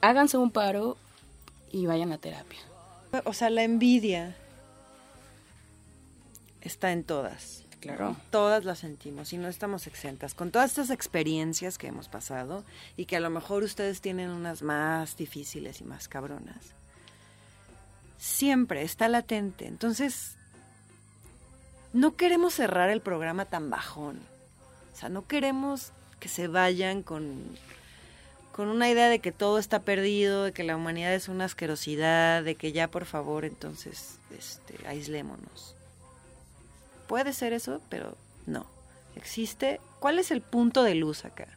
háganse un paro y vayan a terapia. O sea, la envidia está en todas. Claro. Todas la sentimos y no estamos exentas. Con todas estas experiencias que hemos pasado y que a lo mejor ustedes tienen unas más difíciles y más cabronas, siempre está latente. Entonces, no queremos cerrar el programa tan bajón. O sea, no queremos que se vayan con, con una idea de que todo está perdido, de que la humanidad es una asquerosidad, de que ya por favor entonces este, aislémonos. Puede ser eso, pero No. Existe. ¿Cuál es el punto de luz acá?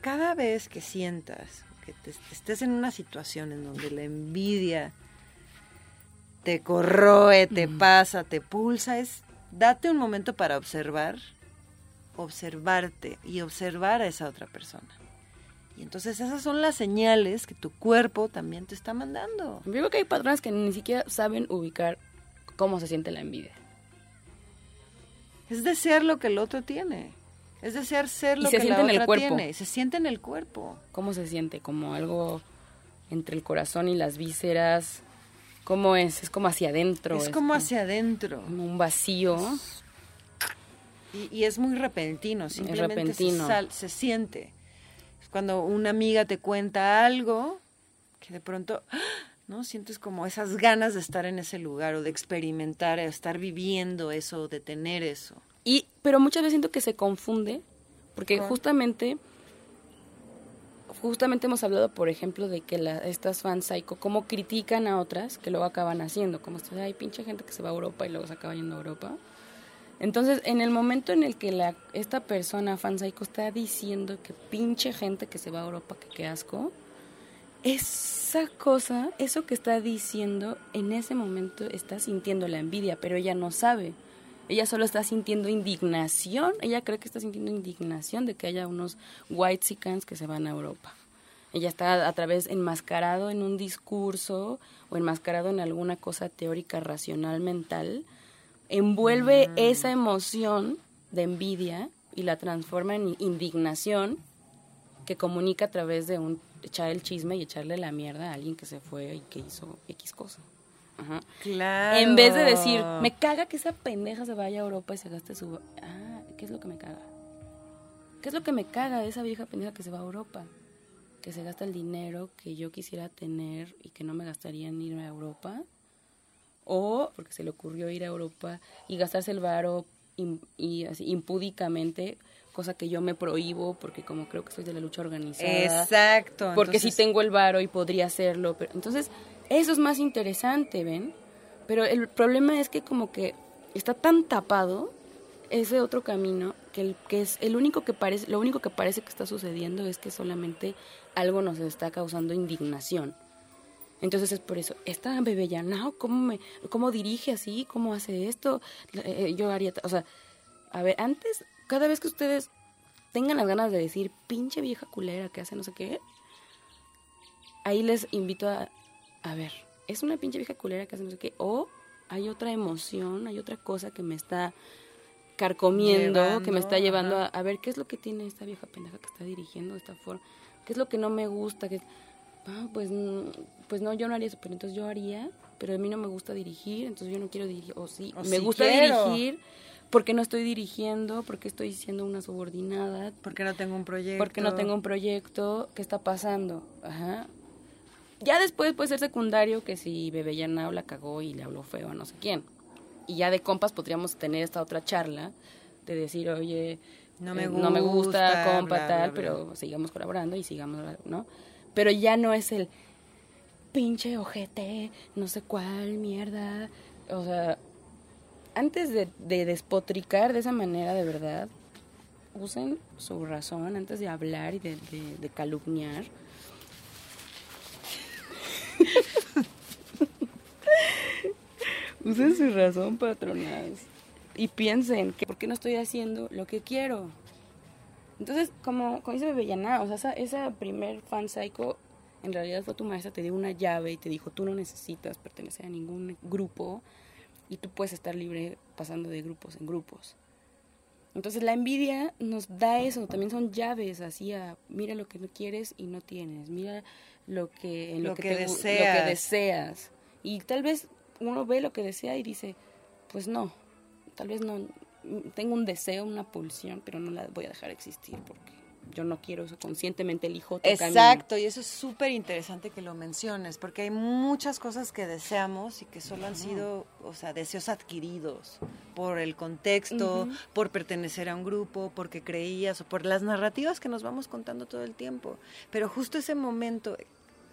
Cada vez que sientas que te, estés en una situación en donde la envidia te corroe, te pasa, te pulsa, es date un momento para observar, observarte y observar a esa otra persona. Y entonces esas son las señales que tu cuerpo también te está mandando. Yo creo que hay patrones que ni siquiera saben ubicar cómo se siente la envidia. Es desear lo que el otro tiene. Es desear ser lo que la otra el cuerpo. tiene. Se siente en el cuerpo. ¿Cómo se siente? Como algo entre el corazón y las vísceras. ¿Cómo es? Es como hacia adentro. Es, como, hacia adentro. Como un vacío. Y, es muy repentino. Simplemente Se, se siente. Es cuando una amiga te cuenta algo que de pronto ¿no? Sientes como esas ganas de estar en ese lugar o de experimentar, de estar viviendo eso, de tener eso. Y, pero muchas veces siento que se confunde, porque justamente, justamente hemos hablado, por ejemplo, de que la, estas fans psycho, cómo critican a otras que luego acaban haciendo, como esto hay pinche gente que se va a Europa y luego se acaba yendo a Europa. Entonces, en el momento en el que la, esta persona fan psycho está diciendo que pinche gente que se va a Europa, que qué asco, esa cosa, eso que está diciendo, en ese momento está sintiendo la envidia, pero ella no sabe. Ella solo está sintiendo indignación, ella cree que está sintiendo indignación de que haya unos white sicans que se van a Europa. Ella está a través enmascarado en un discurso o enmascarado en alguna cosa teórica racional mental, envuelve mm. esa emoción de envidia y la transforma en indignación que comunica a través de un echar el chisme y echarle la mierda a alguien que se fue y que hizo X cosa. Ajá. Claro. En vez de decir, me caga que esa pendeja se vaya a Europa y se gaste su... Ah, ¿qué es lo que me caga? ¿Qué es lo que me caga de esa vieja pendeja que se va a Europa? Que se gasta el dinero que yo quisiera tener y que no me gastaría en irme a Europa. O porque se le ocurrió ir a Europa y gastarse el varo y así, impúdicamente cosa que yo me prohíbo porque como creo que soy de la lucha organizada. Exacto. Porque si tengo el varo y podría hacerlo. Pero, entonces, eso es más interesante, ¿ven? Pero el problema es que como que está tan tapado ese otro camino que, el, que es el único que parece, lo único que parece que está sucediendo es que solamente algo nos está causando indignación. Entonces es por eso, esta bebé no, ¿cómo, me, ¿cómo dirige así? ¿Cómo hace esto? Eh, yo haría, o sea, a ver, antes cada vez que ustedes tengan las ganas de decir, pinche vieja culera que hace no sé qué, ahí les invito a, a ver, es una pinche vieja culera que hace no sé qué, o hay otra emoción, hay otra cosa que me está carcomiendo, que me está llevando a, a, ver qué es lo que tiene esta vieja pendeja que está dirigiendo de esta forma, qué es lo que no me gusta, que ah, pues, pues no, yo no haría eso, pero entonces yo haría, pero a mí no me gusta dirigir, entonces yo no quiero dirigir, o sí, me gusta dirigir, porque no estoy dirigiendo, porque estoy siendo una subordinada. Porque no tengo un proyecto. Porque no tengo un proyecto. ¿Qué está pasando? Ajá. Ya después puede ser secundario que si ya la cagó y le habló feo a no sé quién. Y ya de compas podríamos tener esta otra charla de decir, oye, no me, gusta, eh, no me gusta compa, tal, pero sigamos colaborando y sigamos, ¿no? Pero ya no es el pinche ojete, no sé cuál, mierda. O sea, antes de, despotricar de esa manera de verdad, usen su razón antes de hablar y de, calumniar. usen su razón, patronadas. Y piensen que por qué no estoy haciendo lo que quiero. Entonces, como, como dice Bebellana, o sea, esa, esa primer fan psycho en realidad fue tu maestra, te dio una llave y te dijo, tú no necesitas pertenecer a ningún grupo, y tú puedes estar libre pasando de grupos en grupos. Entonces la envidia nos da eso, también son llaves así a mira lo que no quieres y no tienes, mira lo que lo, que, deseas. lo que deseas. Y tal vez uno ve lo que desea y dice, pues no, tal vez no tengo un deseo, una pulsión, pero no la voy a dejar existir porque yo no quiero eso, conscientemente elijo otro Exacto, y eso es súper interesante que lo menciones, porque hay muchas cosas que deseamos y que solo han sido, o sea, deseos adquiridos por el contexto, por pertenecer a un grupo, porque creías, o por las narrativas que nos vamos contando todo el tiempo. Pero justo ese momento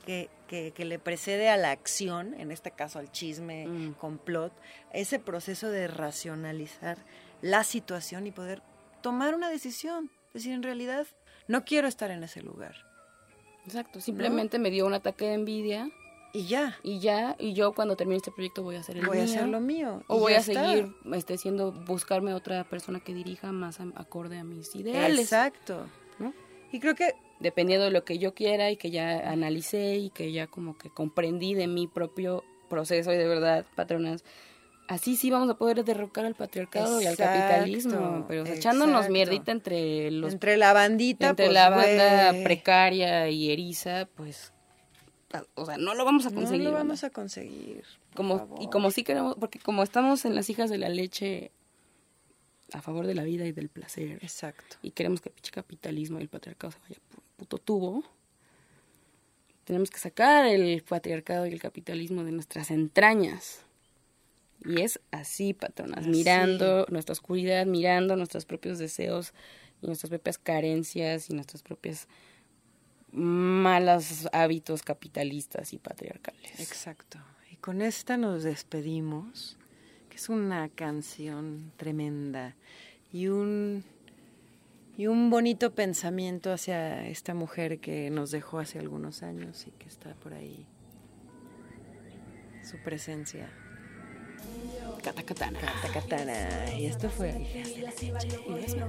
que, que- que le precede a la acción, en este caso al chisme, Mm. complot, ese proceso de racionalizar la situación y poder tomar una decisión. Es decir, en realidad, no quiero estar en ese lugar. Exacto, simplemente me dio un ataque de envidia Y ya, y ya, y yo cuando termine este proyecto voy a hacer el voy a mío. hacer lo mío. O voy a está. seguir este, siendo, buscarme otra persona que dirija más a- acorde a mis ideales. Exacto. ¿no? Y creo que Dependiendo de lo que yo quiera y que ya analicé y que ya como que comprendí de mi propio proceso y de verdad, patronas, así sí vamos a poder derrocar al patriarcado y al capitalismo, pero o sea, echándonos mierdita entre los entre la bandita, entre pues, la banda precaria y eriza, pues o sea, no lo vamos a no conseguir. lo banda. vamos a conseguir. como favor. y como sí queremos porque como estamos en las hijas de la leche a favor de la vida y del placer Exacto. y queremos que el capitalismo y el patriarcado se vaya puto tubo tenemos que sacar el patriarcado y el capitalismo de nuestras entrañas y es así patronas mirando nuestra oscuridad mirando nuestros propios deseos y nuestras propias carencias y nuestras propias malos hábitos capitalistas y patriarcales Exacto. Y con esta nos despedimos, que es una canción tremenda y un y un bonito pensamiento hacia esta mujer que nos dejó hace algunos años y que está por ahí su presencia. Catacatana. Tacatana. Y esto fue Hijas de la Leche.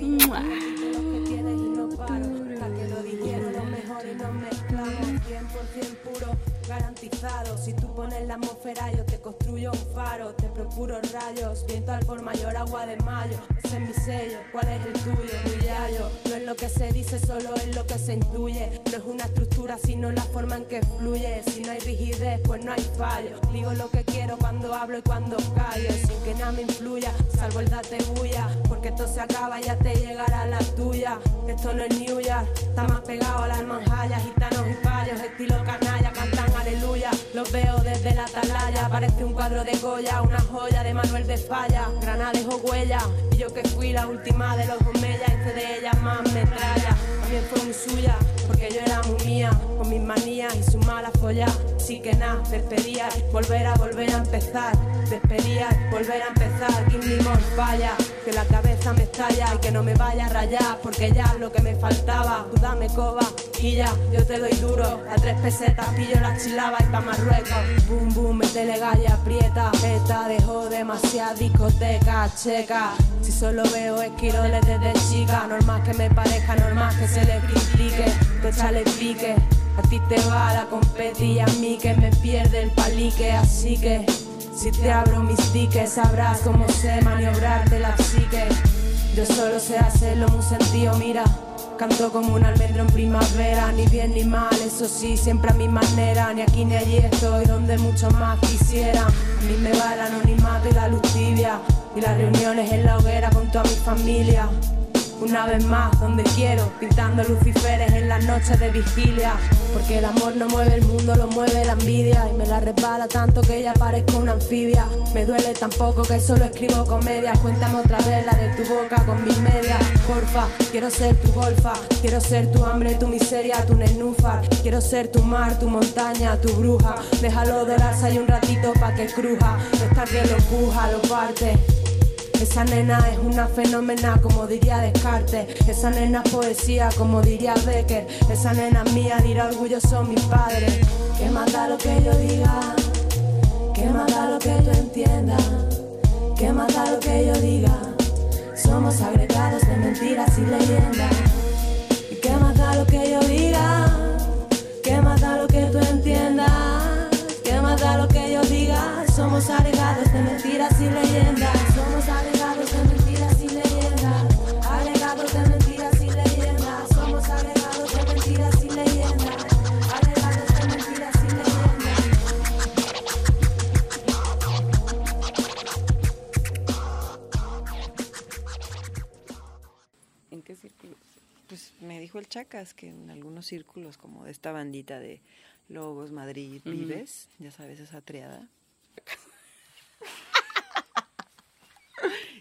Mua. que tienes y no paro. Hasta que lo dijeron lo mejor y nos mezclamos. 100% puro, garantizado. Si tú pones la atmósfera, yo te construyo un faro. Te procuro rayos, viento al por mayor, agua de mayo. Ese es mi sello, ¿cuál es el tuyo? Mi yayo. No es lo que se dice, solo es lo que se intuye. No es una estructura, sino la forma en que fluye. Si no hay rigidez, pues no hay fallo. Digo lo que quiero cuando hablo y cuando callo. Sin que nada me influya, salvo el date bulla. Porque esto se acaba, ya te llegará la tuya. Esto no es New York, está más pegado a las manjallas. Gitanos y fallos, estilo canalla, cantan aleluya. Los veo desde la atalaya, parece un cuadro de Goya, una joya de Manuel de Falla. Granales o huella, y yo que fui la última de los Omeya, hice de ella más metralla. También fue muy suya, porque yo era muy mía, con mis manías y su mala folla. Así que nada, despedía, volver a volver a empezar. Despedía, volver a empezar, King Limón falla, que la cabeza me estalla y que no me vaya a rayar, porque ya lo que me faltaba. Tú dame coba y ya, yo te doy duro. A tres pesetas pillo la chilaba y pa' Marruecos. Boom, boom, metele galla, aprieta. Esta dejó demasiada discoteca checa. Si solo veo esquiroles desde chica, normal que me parezca, normal que se le critique. Tú échale pique. A ti te va la competi y a mí que me pierde el palique, así que si te abro mis diques sabrás cómo sé maniobrarte la psique. Yo solo sé hacerlo muy sentido, mira. Canto como un almendro en primavera, ni bien ni mal, eso sí, siempre a mi manera. Ni aquí ni allí estoy donde muchos más quisieran. A mí me va el anonimato y la luz y las reuniones en la hoguera con toda mi familia. Una vez más, donde quiero, pintando luciferes en las noches de vigilia. Porque el amor no mueve el mundo, lo mueve la envidia. Y me la resbala tanto que ella parezco una anfibia. Me duele tan poco que solo escribo comedias. Cuéntame otra vez la de tu boca con mis medias. Porfa, quiero ser tu golfa. Quiero ser tu hambre, tu miseria, tu nenúfar. Quiero ser tu mar, tu montaña, tu bruja. Déjalo dorarse ahí un ratito pa' que cruja. Esta que lo puja, lo parte. Esa nena es una fenómena, como diría Descartes. Esa nena es poesía, como diría Becker. Esa nena mía, dirá orgulloso mi padre. Que más da lo que yo diga, que más da lo que tú entiendas, que más da lo que yo diga. Somos agregados de mentiras y leyendas. Y que más da lo que yo diga, que más da lo que tú entiendas, que más da lo que yo diga. Somos agregados de mentiras y leyendas. Dijo el Chacas que en algunos círculos como de esta bandita de Lobos, Madrid. Vives, ya sabes, esa triada.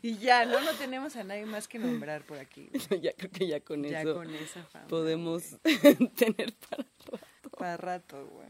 y ya, ¿no? No tenemos a nadie más que nombrar por aquí. ya creo que ya con Ya eso con esa fama. podemos tener para rato. para rato, güey.